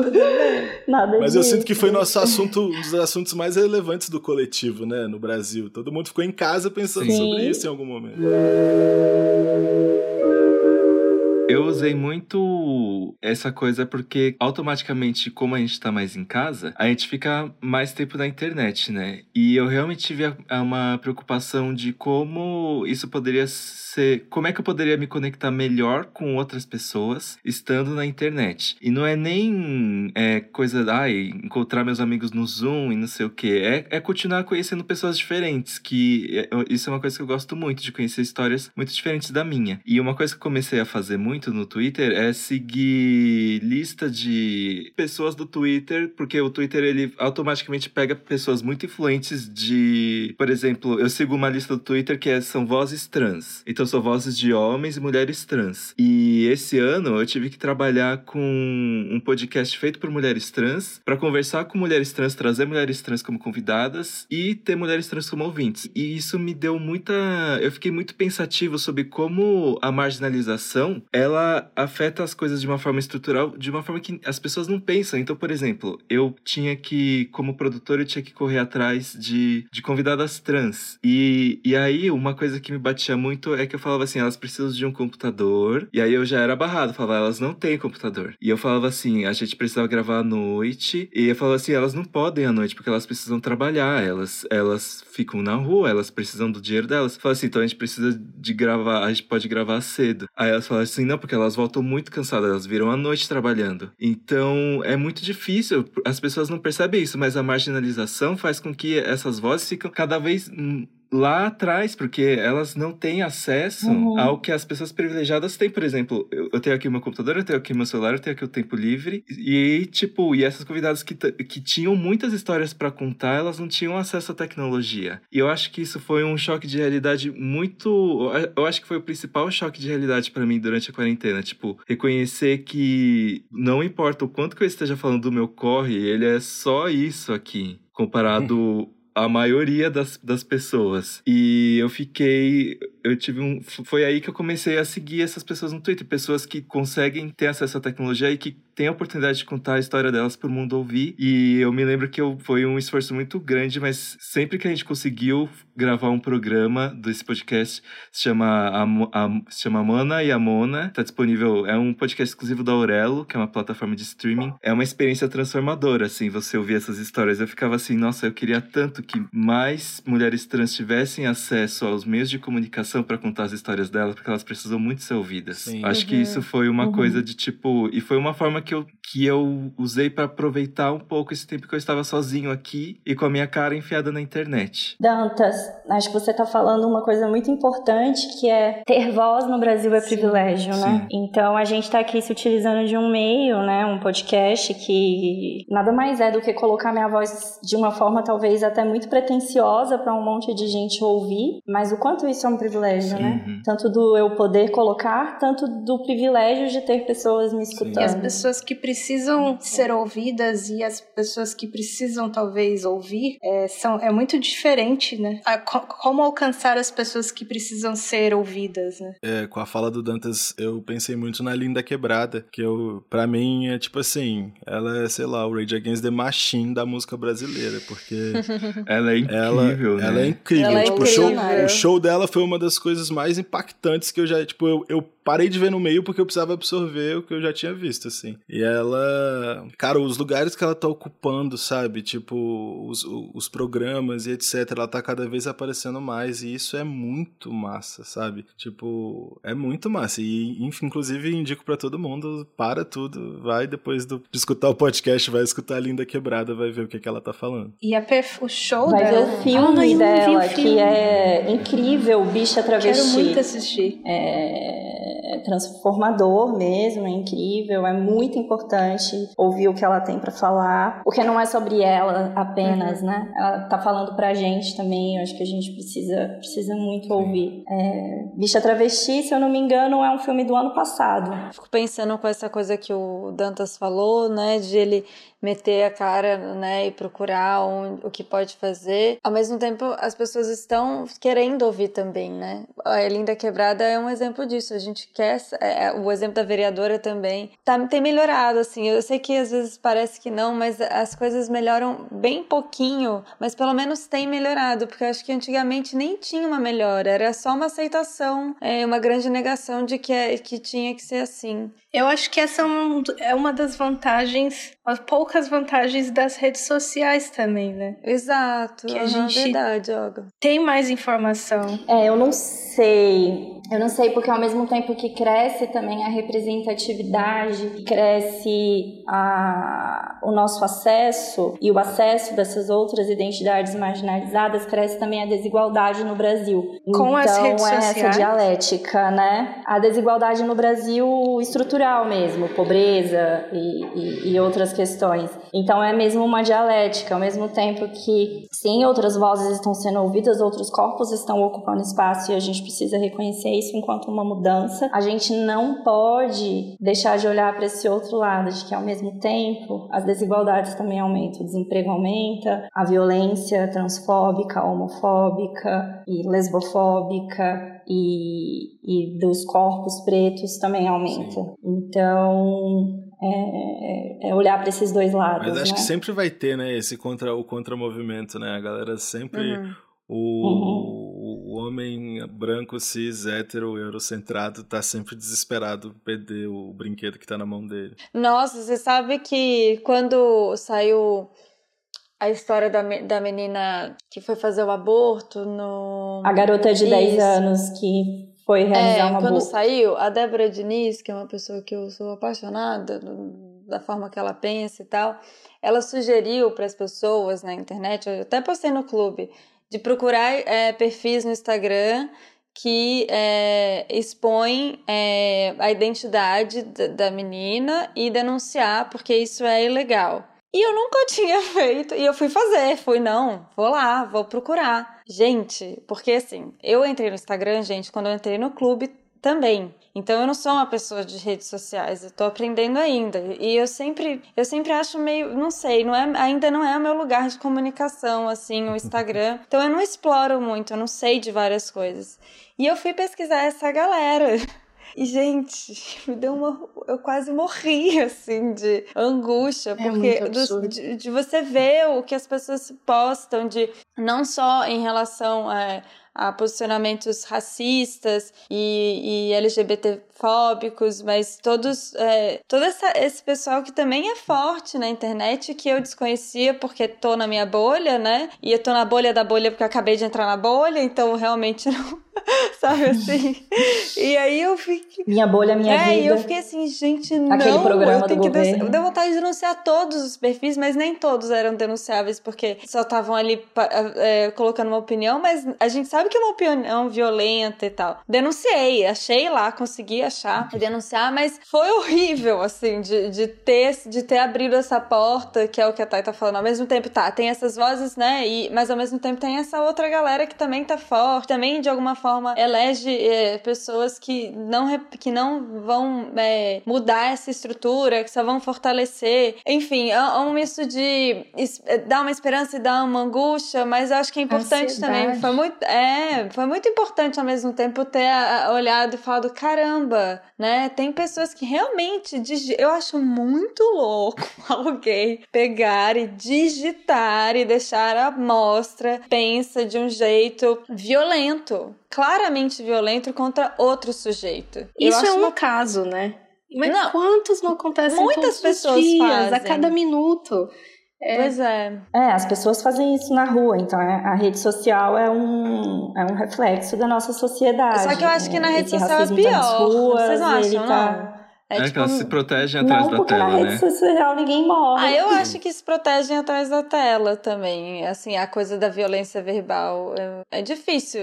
Nada Mas disso. eu sinto que foi nosso assunto, um dos assuntos mais relevantes do coletivo, né, no Brasil. Todo mundo ficou em casa pensando Sim. sobre isso em algum momento. Eu usei muito essa coisa porque automaticamente, como a gente tá mais em casa, a gente fica mais tempo na internet, né? E eu realmente tive uma preocupação de como isso poderia ser. Como é que eu poderia me conectar melhor com outras pessoas estando na internet? E não é nem é, coisa, ai, encontrar meus amigos no Zoom e não sei o quê. É, é continuar conhecendo pessoas diferentes, que é, isso é uma coisa que eu gosto muito, de conhecer histórias muito diferentes da minha. E uma coisa que eu comecei a fazer muito muito no Twitter é seguir lista de pessoas do Twitter, porque o Twitter ele automaticamente pega pessoas muito influentes de, por exemplo, eu sigo uma lista do Twitter que é, são vozes trans. Então são vozes de homens e mulheres trans. E esse ano eu tive que trabalhar com um podcast feito por mulheres trans para conversar com mulheres trans, trazer mulheres trans como convidadas e ter mulheres trans como ouvintes. E isso me deu muita, eu fiquei muito pensativo sobre como a marginalização ela ela afeta as coisas de uma forma estrutural, de uma forma que as pessoas não pensam. Então, por exemplo, eu tinha que, como produtor, eu tinha que correr atrás de, de convidadas trans. E, e aí, uma coisa que me batia muito é que eu falava assim, elas precisam de um computador. E aí eu já era barrado, falava, elas não têm computador. E eu falava assim, a gente precisava gravar à noite. E eu falava assim, elas não podem à noite, porque elas precisam trabalhar. Elas, elas ficam na rua, elas precisam do dinheiro delas. Eu falava assim, então a gente precisa de gravar, a gente pode gravar cedo. Aí elas falavam assim, não, porque elas voltam muito cansadas, elas viram a noite trabalhando. Então é muito difícil, as pessoas não percebem isso, mas a marginalização faz com que essas vozes ficam cada vez lá atrás, porque elas não têm acesso uhum. ao que as pessoas privilegiadas têm. Por exemplo, eu, eu, tenho aqui meu computador, eu tenho aqui meu celular, eu tenho aqui o tempo livre. E, tipo, e essas convidadas que, que tinham muitas histórias para contar, elas não tinham acesso à tecnologia. E eu acho que isso foi um choque de realidade muito. Eu acho que foi o principal choque de realidade para mim durante a quarentena. Tipo, reconhecer que não importa o quanto que eu esteja falando do meu corre, ele é só isso aqui comparado a maioria das, das pessoas. E eu fiquei. Eu tive um. Foi aí que eu comecei a seguir essas pessoas no Twitter. Pessoas que conseguem ter acesso à tecnologia e que têm a oportunidade de contar a história delas para o mundo ouvir. E eu me lembro que eu, foi um esforço muito grande, mas sempre que a gente conseguiu gravar um programa desse podcast, se chama, a, a, se chama Mona e a Mona. Tá disponível. É um podcast exclusivo da Aurelo, que é uma plataforma de streaming. É uma experiência transformadora, assim, você ouvir essas histórias. Eu ficava assim, nossa, eu queria tanto que mais mulheres trans tivessem acesso aos meios de comunicação para contar as histórias delas, porque elas precisam muito ser ouvidas. Sim. Acho uhum. que isso foi uma uhum. coisa de tipo. E foi uma forma que eu, que eu usei para aproveitar um pouco esse tempo que eu estava sozinho aqui e com a minha cara enfiada na internet. Dantas, acho que você está falando uma coisa muito importante que é ter voz no Brasil é Sim. privilégio, né? Sim. Então a gente está aqui se utilizando de um meio, né? Um podcast que nada mais é do que colocar minha voz de uma forma talvez até muito pretensiosa para um monte de gente ouvir, mas o quanto isso é um privilégio, Sim. né? Uhum. Tanto do eu poder colocar, tanto do privilégio de ter pessoas me escutando. E as pessoas que precisam ser ouvidas e as pessoas que precisam talvez ouvir é, são, é muito diferente, né? A, como alcançar as pessoas que precisam ser ouvidas, né? É, com a fala do Dantas, eu pensei muito na Linda Quebrada, que eu, para mim é tipo assim, ela é, sei lá, o Rage Against the Machine da música brasileira, porque ela é incrível, ela, né? Ela é incrível. Ela é tipo, incrível. O, show, o show dela foi uma das coisas mais impactantes que eu já, tipo, eu, eu parei de ver no meio porque eu precisava absorver o que eu já tinha visto, assim. E ela. Cara, os lugares que ela tá ocupando, sabe? Tipo, os, os programas e etc. Ela tá cada vez aparecendo mais. E isso é muito massa, sabe? Tipo, é muito massa. E, inclusive, indico para todo mundo: para tudo, vai depois do, de escutar o podcast, vai escutar a Linda Quebrada, vai ver o que, que ela tá falando. E a o show vai dela. Ver o filme ah, dela, que é incrível, Bicha Travesti. Quero muito assistir. É transformador mesmo, é incrível, é muito importante ouvir o que ela tem para falar, porque não é sobre ela apenas, uhum. né? Ela tá falando pra gente também, eu acho que a gente precisa, precisa muito Sim. ouvir. É, Bicha Travesti, se eu não me engano, é um filme do ano passado. Fico pensando com essa coisa que o Dantas falou, né, de ele meter a cara, né, e procurar o que pode fazer. Ao mesmo tempo, as pessoas estão querendo ouvir também, né? A Linda Quebrada é um exemplo disso. A gente quer, é, é, o exemplo da vereadora também, tá, tem melhorado, assim. Eu sei que às vezes parece que não, mas as coisas melhoram bem pouquinho, mas pelo menos tem melhorado, porque eu acho que antigamente nem tinha uma melhora, era só uma aceitação, é, uma grande negação de que, é, que tinha que ser assim. Eu acho que essa é uma das vantagens, as poucas vantagens das redes sociais também, né? Exato, que a uhum, gente verdade, Olga. Tem mais informação. É, eu não sei. Eu não sei porque ao mesmo tempo que cresce também a representatividade, cresce a, o nosso acesso e o acesso dessas outras identidades marginalizadas, cresce também a desigualdade no Brasil. Com então, as redes é sociais. essa dialética, né? A desigualdade no Brasil estrutural mesmo, pobreza e, e, e outras questões. Então é mesmo uma dialética, ao mesmo tempo que sim, outras vozes estão sendo ouvidas, outros corpos estão ocupando espaço e a gente precisa reconhecer isso enquanto uma mudança. A gente não pode deixar de olhar para esse outro lado, de que ao mesmo tempo as desigualdades também aumentam, o desemprego aumenta, a violência transfóbica, homofóbica e lesbofóbica e, e dos corpos pretos também aumenta. Sim. Então, é, é, é olhar para esses dois lados. Mas acho né? que sempre vai ter, né, esse contra o contramovimento, né? A galera sempre uhum. o, uhum. O homem branco cis hétero eurocentrado tá sempre desesperado perder o brinquedo que tá na mão dele. Nossa, você sabe que quando saiu a história da, da menina que foi fazer o aborto no. A garota de Isso. 10 anos que foi realizar é, uma quando saiu, a Débora Diniz, que é uma pessoa que eu sou apaixonada da forma que ela pensa e tal, ela sugeriu para as pessoas na internet, eu até postei no clube, de procurar é, perfis no Instagram que é, expõem é, a identidade da menina e denunciar, porque isso é ilegal. E eu nunca tinha feito, e eu fui fazer, fui, não, vou lá, vou procurar. Gente, porque assim, eu entrei no Instagram, gente, quando eu entrei no clube também. Então eu não sou uma pessoa de redes sociais, eu tô aprendendo ainda. E eu sempre, eu sempre acho meio, não sei, não é, ainda não é o meu lugar de comunicação assim, o Instagram. Então eu não exploro muito, eu não sei de várias coisas. E eu fui pesquisar essa galera. E, gente, me deu uma. Eu quase morri, assim, de angústia, é porque do, de, de, você ver o que as pessoas postam, de não só em relação a, a posicionamentos racistas e, e LGBTfóbicos, mas todos, é, todo essa, esse pessoal que também é forte na internet, que eu desconhecia porque tô na minha bolha, né? E eu tô na bolha da bolha porque eu acabei de entrar na bolha, então realmente não sabe assim? E aí eu fiquei. Minha bolha, minha é, vida. É, e eu fiquei assim, gente, não. Aquele programa eu tenho do que governo. Deu vontade de denunciar todos os perfis, mas nem todos eram denunciáveis, porque só estavam ali é, colocando uma opinião, mas a gente sabe que é uma opinião violenta e tal. Denunciei, achei lá, consegui achar e denunciar, mas foi horrível, assim, de, de, ter, de ter abrido essa porta, que é o que a Thay tá falando. Ao mesmo tempo, tá, tem essas vozes, né? E, mas ao mesmo tempo tem essa outra galera que também tá forte, também de alguma forma elege é, pessoas que não, que não vão é, mudar essa estrutura, que só vão fortalecer. Enfim, é, é um misto de é, dar uma esperança e dar uma angústia, mas eu acho que é importante Ansiedade. também. Foi muito, é, foi muito importante ao mesmo tempo ter olhado e falado: caramba, né? Tem pessoas que realmente. Eu acho muito louco alguém pegar e digitar e deixar a mostra pensa de um jeito violento. Claramente violento contra outro sujeito. Isso é um uma caso, né? Mas Não. quantos não acontecem Muitas todos pessoas os dias, a fazem. cada minuto? É, Pois é. É, as pessoas fazem isso na rua, então é- a rede social é um, é um reflexo da nossa sociedade. Só que eu acho que na rede Esse social é tá pior. ruas, Vocês não ele acham, tá- não? É, É, que tipo. elas se protegem atrás Não, da porque na tela, rede né? social ninguém morre. Ah, eu acho que se protegem atrás da tela também. Assim, a coisa da violência verbal é, é difícil.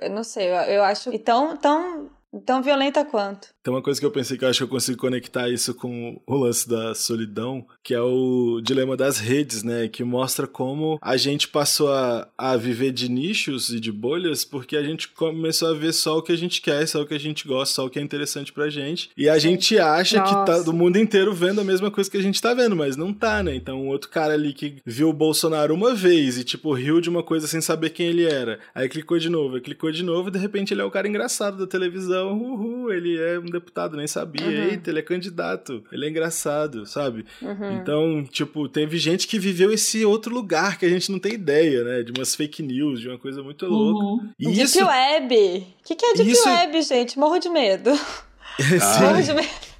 Eu não sei, eu, eu acho tão, tão, tão violenta quanto. Tem uma coisa que eu pensei que eu acho que eu consigo conectar isso com o lance da solidão, que é o dilema das redes, né? Que mostra como a gente passou a, a viver de nichos e de bolhas porque a gente começou a ver só o que a gente quer, só o que a gente gosta, só o que é interessante pra gente. E a gente acha que tá Nossa. do mundo inteiro vendo a mesma coisa que a gente tá vendo, mas não tá, né? Então, um outro cara ali que viu o Bolsonaro uma vez e, tipo, riu de uma coisa sem saber quem ele era. Aí clicou de novo, aí clicou de novo e de repente ele é o cara engraçado da televisão. Uhul, ele é um deputado, nem sabia. Uhum. Eita, ele é candidato. Ele é engraçado, sabe? Uhum. Então, tipo, teve gente que viveu esse outro lugar que a gente não tem ideia, né? De umas fake news, de uma coisa muito louca. Uhum. E Deep isso. Web. O que, que é Deep isso- Web, gente? Morro de medo. Sim. Morro de medo.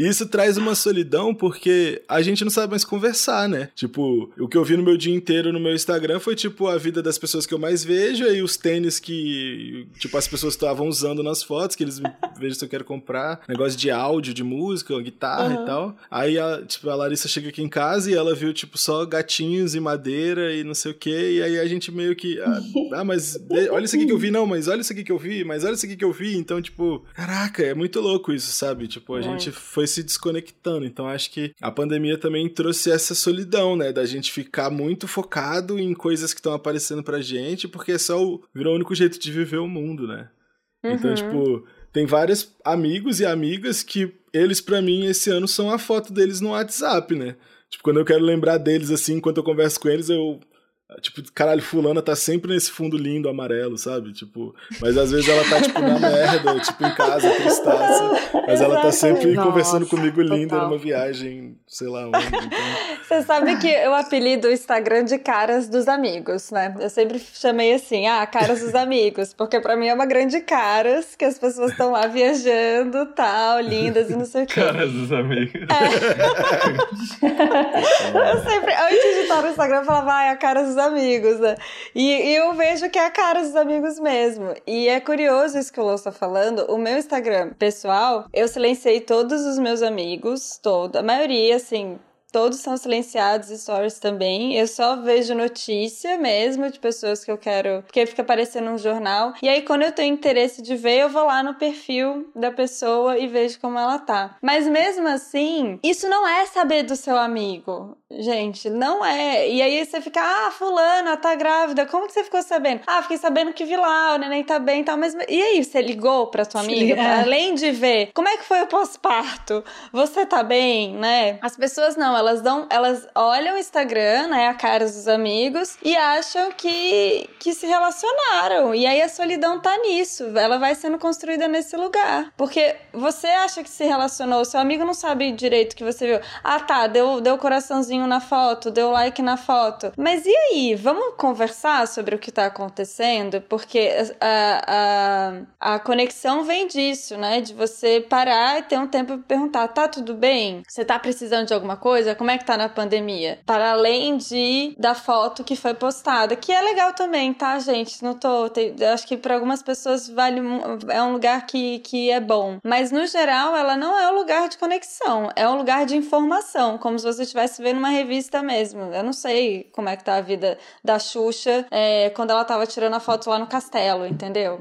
E isso traz uma solidão porque a gente não sabe mais conversar, né? Tipo, o que eu vi no meu dia inteiro no meu Instagram foi, tipo, a vida das pessoas que eu mais vejo e os tênis que, tipo, as pessoas estavam usando nas fotos, que eles vejam se eu quero comprar. Negócio de áudio, de música, guitarra Uhum. e tal. Aí, a, tipo, a Larissa chega aqui em casa e ela viu, tipo, só gatinhos e madeira e não sei o quê. E aí a gente meio que, ah, ah, mas olha isso aqui que eu vi. Não, mas olha isso aqui que eu vi. Mas olha isso aqui que eu vi. Então, tipo, caraca, é muito louco isso, sabe? Tipo, a gente foi se desconectando. Então acho que a pandemia também trouxe essa solidão, né? Da gente ficar muito focado em coisas que estão aparecendo pra gente, porque é só o, virou o único jeito de viver o mundo, né? Então, Uhum. tipo, tem vários amigos e amigas que eles, pra mim, esse ano são a foto deles no WhatsApp, né? Tipo, quando eu quero lembrar deles, assim, enquanto eu converso com eles, eu. Tipo, caralho, fulana tá sempre nesse fundo lindo amarelo, sabe? Tipo, mas às vezes ela tá, tipo, na merda, tipo, em casa, tristaça. Mas ela tá sempre Nossa, conversando comigo linda numa viagem, sei lá onde. Então, Você sabe que eu apelido o Instagram de caras dos amigos, né? Eu sempre chamei assim, ah, caras dos amigos, porque pra mim é uma grande caras, que as pessoas estão lá viajando, tal, lindas e não sei o quê. Caras dos amigos. Eu sempre, antes de estar no Instagram, eu falava, ah, é a cara dos amigos, né? E, e eu vejo que é a cara dos amigos mesmo. E é curioso isso que o Lô está falando. O meu Instagram pessoal, eu silenciei todos os meus amigos, toda, a maioria, assim. Todos são silenciados, stories também. Eu só vejo notícia mesmo de pessoas que eu quero. Porque fica aparecendo no jornal. E aí, quando eu tenho interesse de ver, eu vou lá no perfil da pessoa e vejo como ela tá. Mas mesmo assim, isso não é saber do seu amigo. Gente, não é. E aí você fica, ah, fulana tá grávida. Como que você ficou sabendo? Ah, fiquei sabendo que vi lá, o neném tá bem e tal. Mas e aí, você ligou pra tua Se amiga? Pra- além de ver como é que foi o pós-parto, você tá bem, né? As pessoas não, elas dão, elas olham o Instagram, né, a cara dos amigos e acham que que se relacionaram. E aí a solidão tá nisso, ela vai sendo construída nesse lugar. Porque você acha que se relacionou, seu amigo não sabe direito que você viu. Ah, tá, deu deu coraçãozinho na foto, deu like na foto. Mas e aí, vamos conversar sobre o que tá acontecendo? Porque a, a, a conexão vem disso, né? De você parar e ter um tempo pra perguntar: tá tudo bem? Você tá precisando de alguma coisa? Como é que tá na pandemia? Para além de da foto que foi postada, que é legal também, tá, gente? Não tô. tem- acho que para algumas pessoas vale é um lugar que, que é bom. Mas no geral, ela não é um lugar de conexão, é um lugar de informação, como se você estivesse vendo uma revista mesmo. Eu não sei como é que tá a vida da Xuxa é, quando ela tava tirando a foto lá no castelo, entendeu?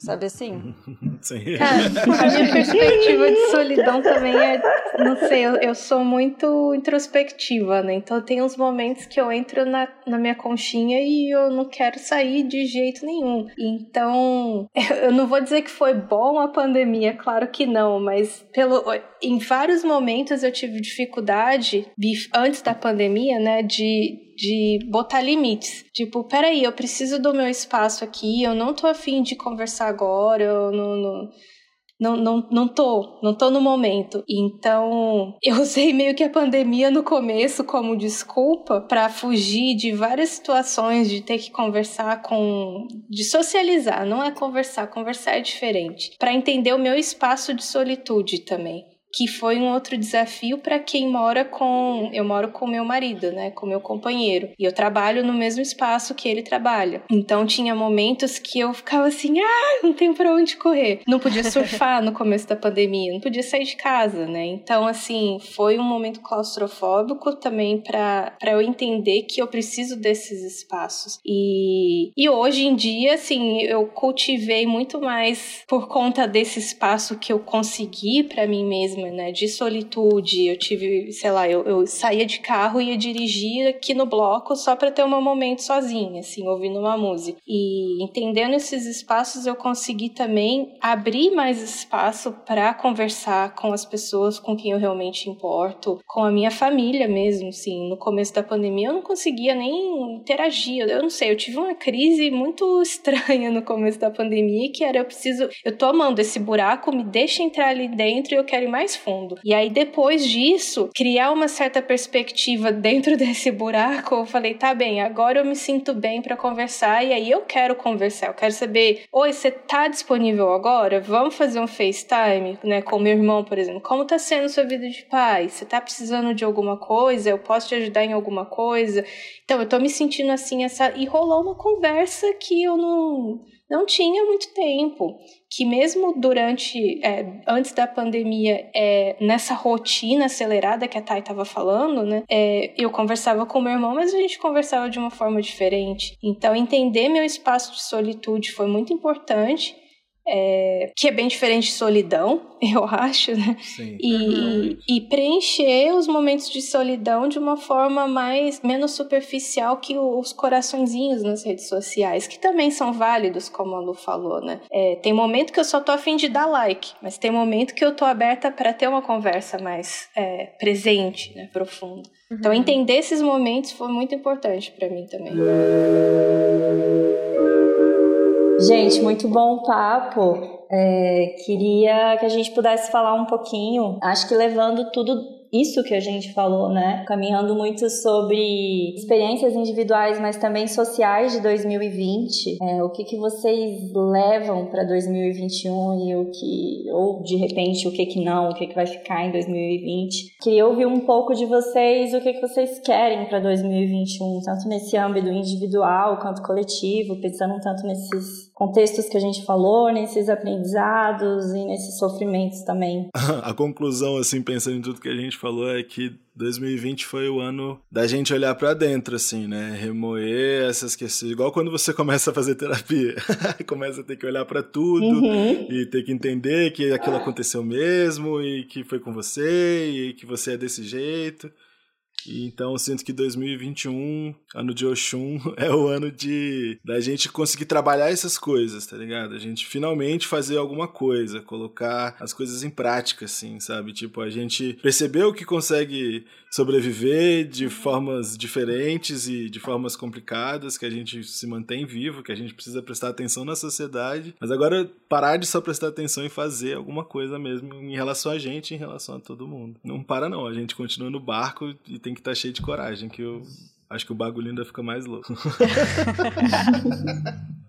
Sabe assim? sim. Cara, a minha perspectiva de solidão também é, não sei, eu, eu sou muito introspectiva, né? Então tem uns momentos que eu entro na, na minha conchinha e eu não quero sair de jeito nenhum. Então, eu não vou dizer que foi bom a pandemia, claro que não, mas pelo em vários momentos eu tive dificuldade, antes da pandemia, né, de de botar limites. Tipo, peraí, eu preciso do meu espaço aqui, eu não tô afim de conversar agora, eu não, não não, não, não tô, não tô no momento. Então, eu usei meio que a pandemia no começo como desculpa para fugir de várias situações de ter que conversar com de socializar, não é conversar, conversar é diferente, para entender o meu espaço de solitude também que foi um outro desafio para quem mora com. Eu moro com meu marido, né? Com meu companheiro. E eu trabalho no mesmo espaço que ele trabalha. Então tinha momentos que eu ficava assim, ah, não tenho para onde correr. Não podia surfar no começo da pandemia, não podia sair de casa, né? Então, assim, foi um momento claustrofóbico também para eu entender que eu preciso desses espaços. E, e hoje em dia, assim, eu cultivei muito mais por conta desse espaço que eu consegui para mim mesma né? De solitude. Eu tive, sei lá, eu, eu saía de carro e ia dirigir aqui no bloco só para ter um momento sozinha, assim, ouvindo uma música. E entendendo esses espaços, eu consegui também abrir mais espaço para conversar com as pessoas com quem eu realmente importo, com a minha família mesmo, assim. No começo da pandemia eu não conseguia nem interagir. Eu não sei, eu tive uma crise muito estranha no começo da pandemia, que era eu preciso, eu tô amando esse buraco, me deixa entrar ali dentro e eu quero ir mais mais fundo. E aí, depois disso, criar uma certa perspectiva dentro desse buraco, eu falei, tá bem, agora eu me sinto bem para conversar e aí eu quero conversar. Eu quero saber, oi, você tá disponível agora? Vamos fazer um FaceTime, né, com meu irmão, por exemplo. Como tá sendo sua vida de pai? Você tá precisando de alguma coisa? Eu posso te ajudar em alguma coisa? Então, eu tô me sentindo assim, essa. E rolou uma conversa que eu não não tinha muito tempo. Que mesmo durante, é, antes da pandemia, é, nessa rotina acelerada que a Thay estava falando, né? É, eu conversava com meu irmão, mas a gente conversava de uma forma diferente. Então, entender meu espaço de solitude foi muito importante é, que é bem diferente de solidão, eu acho, né? Sim. E, uhum. e, preencher os momentos de solidão de uma forma mais menos superficial que os coraçõezinhos nas redes sociais, que também são válidos, como a Lu falou, né? É, tem momento que eu só tô afim de dar like, mas tem momento que eu tô aberta para ter uma conversa mais é, presente, né? Profunda. Então, uhum. Então, entender esses momentos foi muito importante para mim também. Gente, muito bom papo. É, queria que a gente pudesse falar um pouquinho, acho que levando tudo isso que a gente falou, né? Caminhando muito sobre experiências individuais, mas também sociais de 2020. É, o que, que vocês levam para 2021 e o que, ou de repente, o que, que não, o que, que vai ficar em 2020. Queria ouvir um pouco de vocês, o que, que vocês querem para 2021, tanto nesse âmbito individual quanto coletivo, pensando tanto nesses contextos que a gente falou, nesses aprendizados e nesses sofrimentos também. a conclusão, assim, pensando em tudo que a gente falou, é que 2020 foi o ano da gente olhar para dentro, assim, né? Remoer essas questões. Igual quando você começa a fazer terapia. começa a ter que olhar para tudo uhum. e ter que entender que aquilo aconteceu mesmo e que foi com você e que você é desse jeito. Então sinto que 2021, ano de Oxum, é o ano de da gente conseguir trabalhar essas coisas, tá ligado? A gente finalmente fazer alguma coisa, colocar as coisas em prática, assim, sabe? Tipo, a gente percebeu que consegue sobreviver de formas diferentes e de formas complicadas, que a gente se mantém vivo, que a gente precisa prestar atenção na sociedade, mas agora parar de só prestar atenção e fazer alguma coisa mesmo em relação a gente, em relação a todo mundo. Não para não, a gente continua no barco e tem que estar tá cheio de coragem, que eu acho que o bagulho ainda fica mais louco.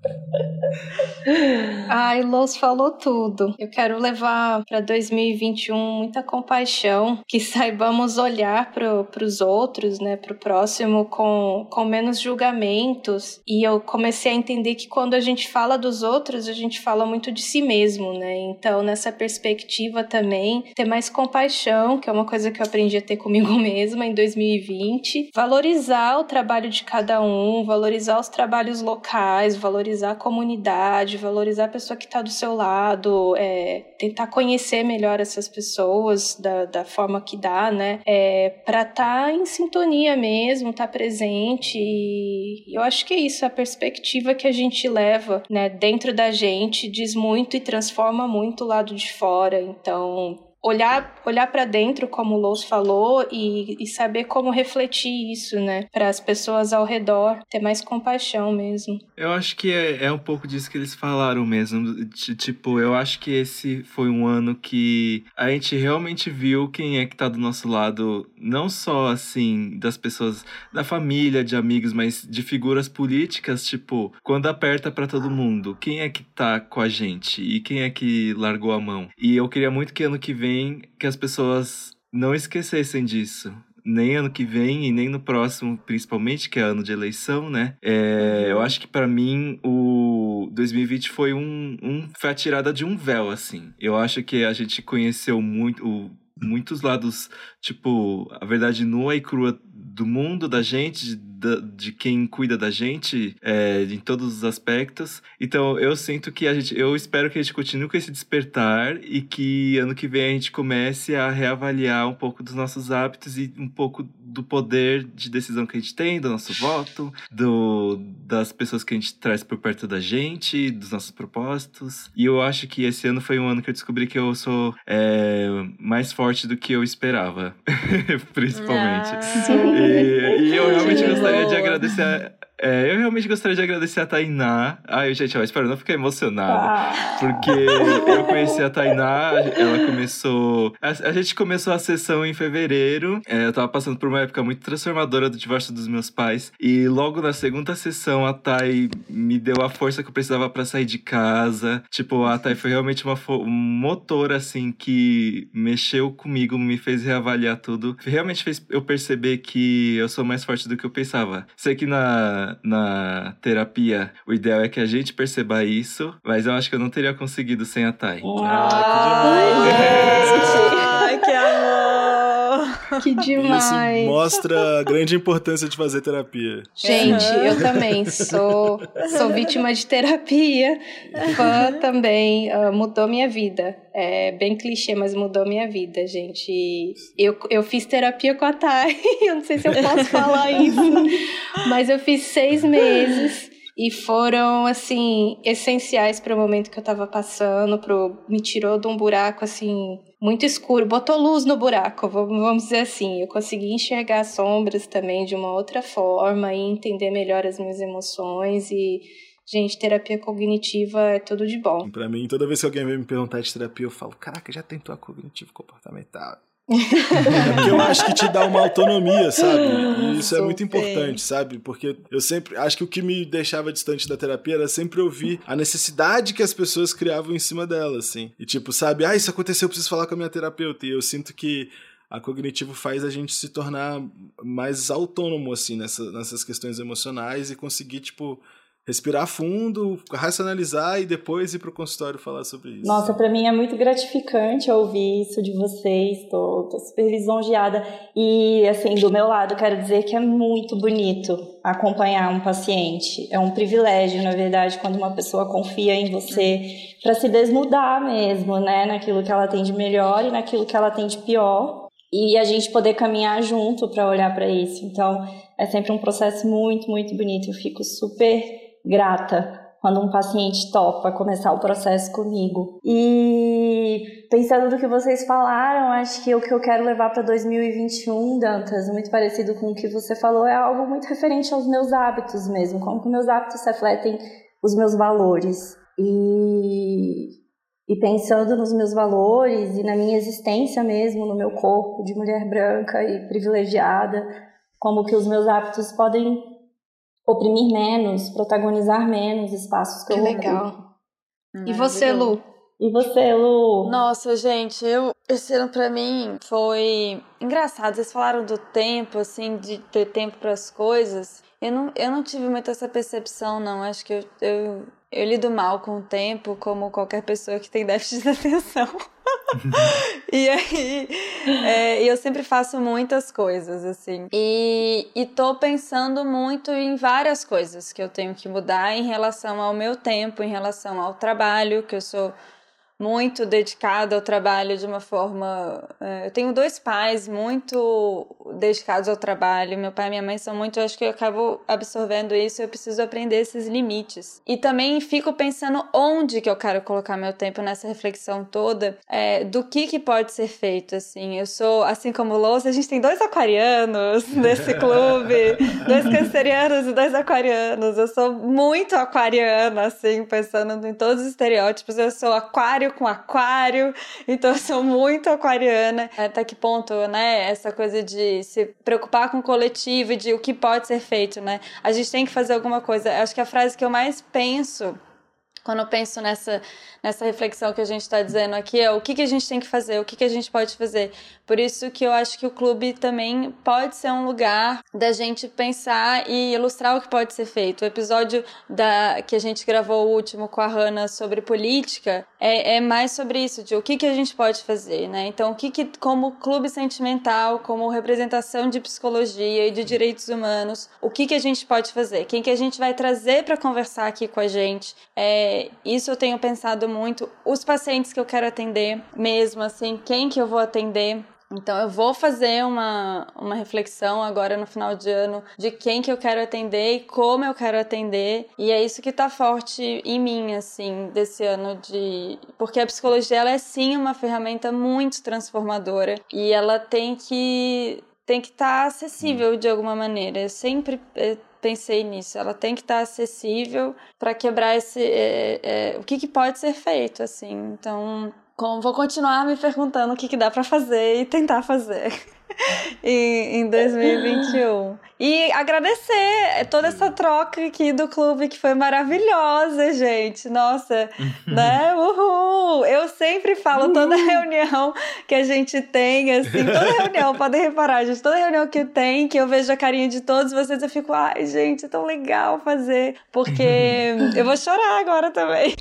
Ai, Los falou tudo. Eu quero levar para 2021 muita compaixão, que saibamos olhar para os outros, né, para o próximo com, com menos julgamentos. E eu comecei a entender que quando a gente fala dos outros, a gente fala muito de si mesmo, né? Então, nessa perspectiva também, ter mais compaixão, que é uma coisa que eu aprendi a ter comigo mesma em 2020. Valorizar o trabalho de cada um, valorizar os trabalhos locais, valorizar a comunidade comunidade, valorizar a pessoa que está do seu lado, é, tentar conhecer melhor essas pessoas da, da forma que dá, né? É, para estar tá em sintonia mesmo, estar tá presente. E eu acho que é isso, a perspectiva que a gente leva né, dentro da gente diz muito e transforma muito o lado de fora. Então, olhar, olhar para dentro, como o Lous falou, e, e saber como refletir isso, né? Para as pessoas ao redor, ter mais compaixão mesmo. Eu acho que é, é um pouco disso que eles falaram mesmo. Tipo, eu acho que esse foi um ano que a gente realmente viu quem é que tá do nosso lado, não só assim, das pessoas da família, de amigos, mas de figuras políticas, tipo, quando aperta para todo mundo, quem é que tá com a gente e quem é que largou a mão. E eu queria muito que ano que vem também que as pessoas não esquecessem disso. Nem ano que vem e nem no próximo, principalmente, que é ano de eleição, né? É, eu acho que para mim o 2020 foi um, um. Foi a tirada de um véu, assim. Eu acho que a gente conheceu muito. O, muitos lados, tipo, a verdade nua e crua do mundo, da gente, de, de quem cuida da gente, é, em todos os aspectos. Então, eu sinto que a gente, eu espero que a gente continue com esse despertar e que ano que vem a gente comece a reavaliar um pouco dos nossos hábitos e um pouco do poder de decisão que a gente tem, do nosso voto, do, das pessoas que a gente traz por perto da gente, dos nossos propósitos. E eu acho que esse ano foi um ano que eu descobri que eu sou é, mais forte do que eu esperava, principalmente. Ah. E, e, eu realmente gostaria de agradecer é, eu realmente gostaria de agradecer a Tainá. Ai, gente, ó, espero não ficar emocionado. Ah. Porque eu conheci a Tainá, ela começou. A, a gente começou a sessão em fevereiro. É, eu tava passando por uma época muito transformadora do divórcio dos meus pais. E logo na segunda sessão, a Thay me deu a força que eu precisava para sair de casa. Tipo, a Thay foi realmente uma um motor, assim, que mexeu comigo, me fez reavaliar tudo. Realmente fez eu perceber que eu sou mais forte do que eu pensava. Sei que na na, terapia, o ideal é que a gente perceba isso, mas eu acho que eu não teria conseguido sem a Thay. Ai, Que demais! Isso mostra a grande importância de fazer terapia. Gente, eu também sou, sou vítima de terapia. Fã também, uh, mudou minha vida. É bem clichê, mas mudou minha vida, gente. Eu, eu fiz terapia com a Thay, eu não sei se eu posso falar isso, mas eu fiz seis meses e foram assim essenciais para o momento que eu estava passando, pro me tirou de um buraco assim muito escuro, botou luz no buraco, vamos dizer assim. Eu consegui enxergar sombras também de uma outra forma e entender melhor as minhas emoções e Gente, terapia cognitiva é tudo de bom. Para mim, toda vez que alguém vem me perguntar de terapia, eu falo: Caraca, já tentou a cognitivo comportamental? Porque eu acho que te dá uma autonomia, sabe? E isso é muito importante, sabe? Porque eu sempre. Acho que o que me deixava distante da terapia era sempre ouvir a necessidade que as pessoas criavam em cima dela, assim. E tipo, sabe? Ah, isso aconteceu, eu preciso falar com a minha terapeuta. E eu sinto que a cognitivo faz a gente se tornar mais autônomo, assim, nessa, nessas questões emocionais e conseguir, tipo respirar fundo, racionalizar e depois ir para o consultório falar sobre isso. Nossa, para mim é muito gratificante ouvir isso de vocês, tô super lisonjeada. E, assim, do meu lado, quero dizer que é muito bonito acompanhar um paciente. É um privilégio, na verdade, quando uma pessoa confia em você para se desnudar mesmo, né, naquilo que ela tem de melhor e naquilo que ela tem de pior. E a gente poder caminhar junto para olhar para isso. Então, é sempre um processo muito, muito bonito. Eu fico super grata quando um paciente topa começar o processo comigo. E pensando no que vocês falaram, acho que o que eu quero levar para 2021, Dantas, muito parecido com o que você falou, é algo muito referente aos meus hábitos mesmo, como que meus hábitos refletem os meus valores. E e pensando nos meus valores e na minha existência mesmo, no meu corpo de mulher branca e privilegiada, como que os meus hábitos podem oprimir menos, protagonizar menos espaços que, que eu legal. e você, Lu? E você, Lu? Nossa, gente, eu esse ano para mim foi engraçado. Vocês falaram do tempo, assim, de ter tempo para as coisas. Eu não, eu não tive muito essa percepção, não. Acho que eu, eu, eu lido mal com o tempo, como qualquer pessoa que tem déficit de atenção. e aí, é, eu sempre faço muitas coisas, assim. E, e tô pensando muito em várias coisas que eu tenho que mudar em relação ao meu tempo, em relação ao trabalho, que eu sou muito dedicado ao trabalho de uma forma. É, eu tenho dois pais muito dedicados ao trabalho. Meu pai e minha mãe são muito. Eu acho que eu acabo absorvendo isso. Eu preciso aprender esses limites. E também fico pensando onde que eu quero colocar meu tempo nessa reflexão toda é, do que que pode ser feito. Assim, eu sou assim como Louça. A gente tem dois aquarianos nesse clube, dois cancerianos e dois aquarianos. Eu sou muito aquariana, assim, pensando em todos os estereótipos. Eu sou aquário com aquário, então eu sou muito aquariana. Até que ponto, né? Essa coisa de se preocupar com o coletivo de o que pode ser feito, né? A gente tem que fazer alguma coisa. Acho que a frase que eu mais penso quando eu penso nessa, nessa reflexão que a gente está dizendo aqui, é o que, que a gente tem que fazer, o que, que a gente pode fazer. Por isso que eu acho que o clube também pode ser um lugar da gente pensar e ilustrar o que pode ser feito. O episódio da, que a gente gravou o último com a Hanna sobre política é, é mais sobre isso, de o que, que a gente pode fazer, né? Então, o que, que como clube sentimental, como representação de psicologia e de direitos humanos, o que, que a gente pode fazer? Quem que a gente vai trazer para conversar aqui com a gente? É, isso eu tenho pensado muito. Os pacientes que eu quero atender, mesmo assim, quem que eu vou atender? Então eu vou fazer uma, uma reflexão agora no final de ano de quem que eu quero atender e como eu quero atender. E é isso que tá forte em mim, assim, desse ano de. Porque a psicologia ela é sim uma ferramenta muito transformadora e ela tem que tem que estar tá acessível de alguma maneira. Eu sempre eh, pensei nisso. Ela tem que estar acessível para quebrar esse é, é, o que, que pode ser feito, assim. Então vou continuar me perguntando o que, que dá para fazer e tentar fazer. em, em 2021. E agradecer toda essa troca aqui do clube que foi maravilhosa, gente. Nossa, né? Uhul! Eu sempre falo toda reunião que a gente tem, assim, toda reunião, podem reparar, gente, toda reunião que tem, que eu vejo a carinha de todos vocês, eu fico, ai, gente, é tão legal fazer, porque eu vou chorar agora também.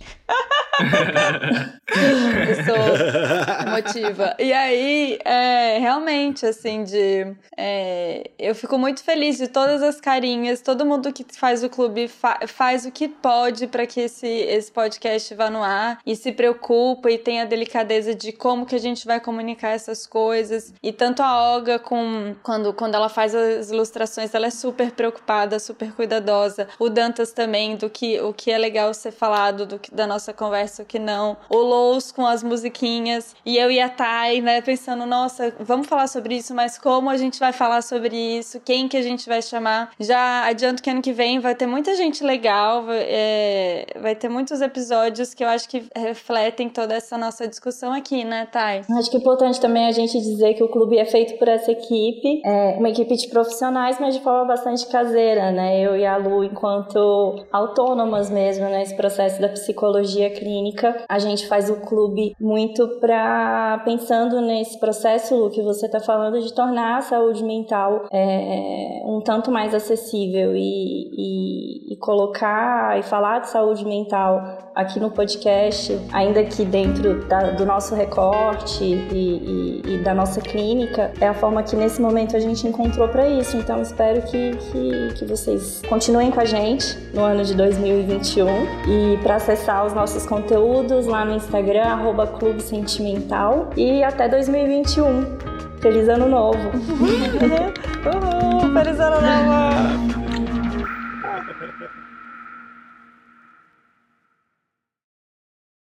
eu sou emotiva. E aí, é, realmente, assim, assim, de. É, eu fico muito feliz de todas as carinhas, todo mundo que faz o clube fa faz o que pode para que esse, esse podcast vá no ar e se preocupa e tem a delicadeza de como que a gente vai comunicar essas coisas. E tanto a Olga, com, quando, quando ela faz as ilustrações, ela é super preocupada, super cuidadosa. O Dantas também, do que, o que é legal ser falado do que, da nossa conversa, o que não. O Lous com as musiquinhas. E eu e a Thay, né, pensando, nossa, vamos falar sobre isso isso, mas como a gente vai falar sobre isso, quem que a gente vai chamar. Já adianto que ano que vem vai ter muita gente legal, é, vai ter muitos episódios que eu acho que refletem toda essa nossa discussão aqui, né, Thay? Acho que é importante também a gente dizer que o clube é feito por essa equipe, é uma equipe de profissionais, mas de forma bastante caseira, né? Eu e a Lu, enquanto autônomas mesmo nesse processo da psicologia clínica, a gente faz o clube muito para pensando nesse processo, Lu, que você está falando de tornar a saúde mental é, um tanto mais acessível e, e, e, colocar e falar de saúde mental aqui no podcast, ainda que dentro da, do nosso recorte e, e, da nossa clínica, é a forma que nesse momento a gente encontrou para isso. Então espero que, que, que vocês continuem com a gente no ano de 2021 e para acessar os nossos conteúdos lá no Instagram, arroba Clube Sentimental e até 2021. Feliz ano novo! Uhul! Feliz ano novo!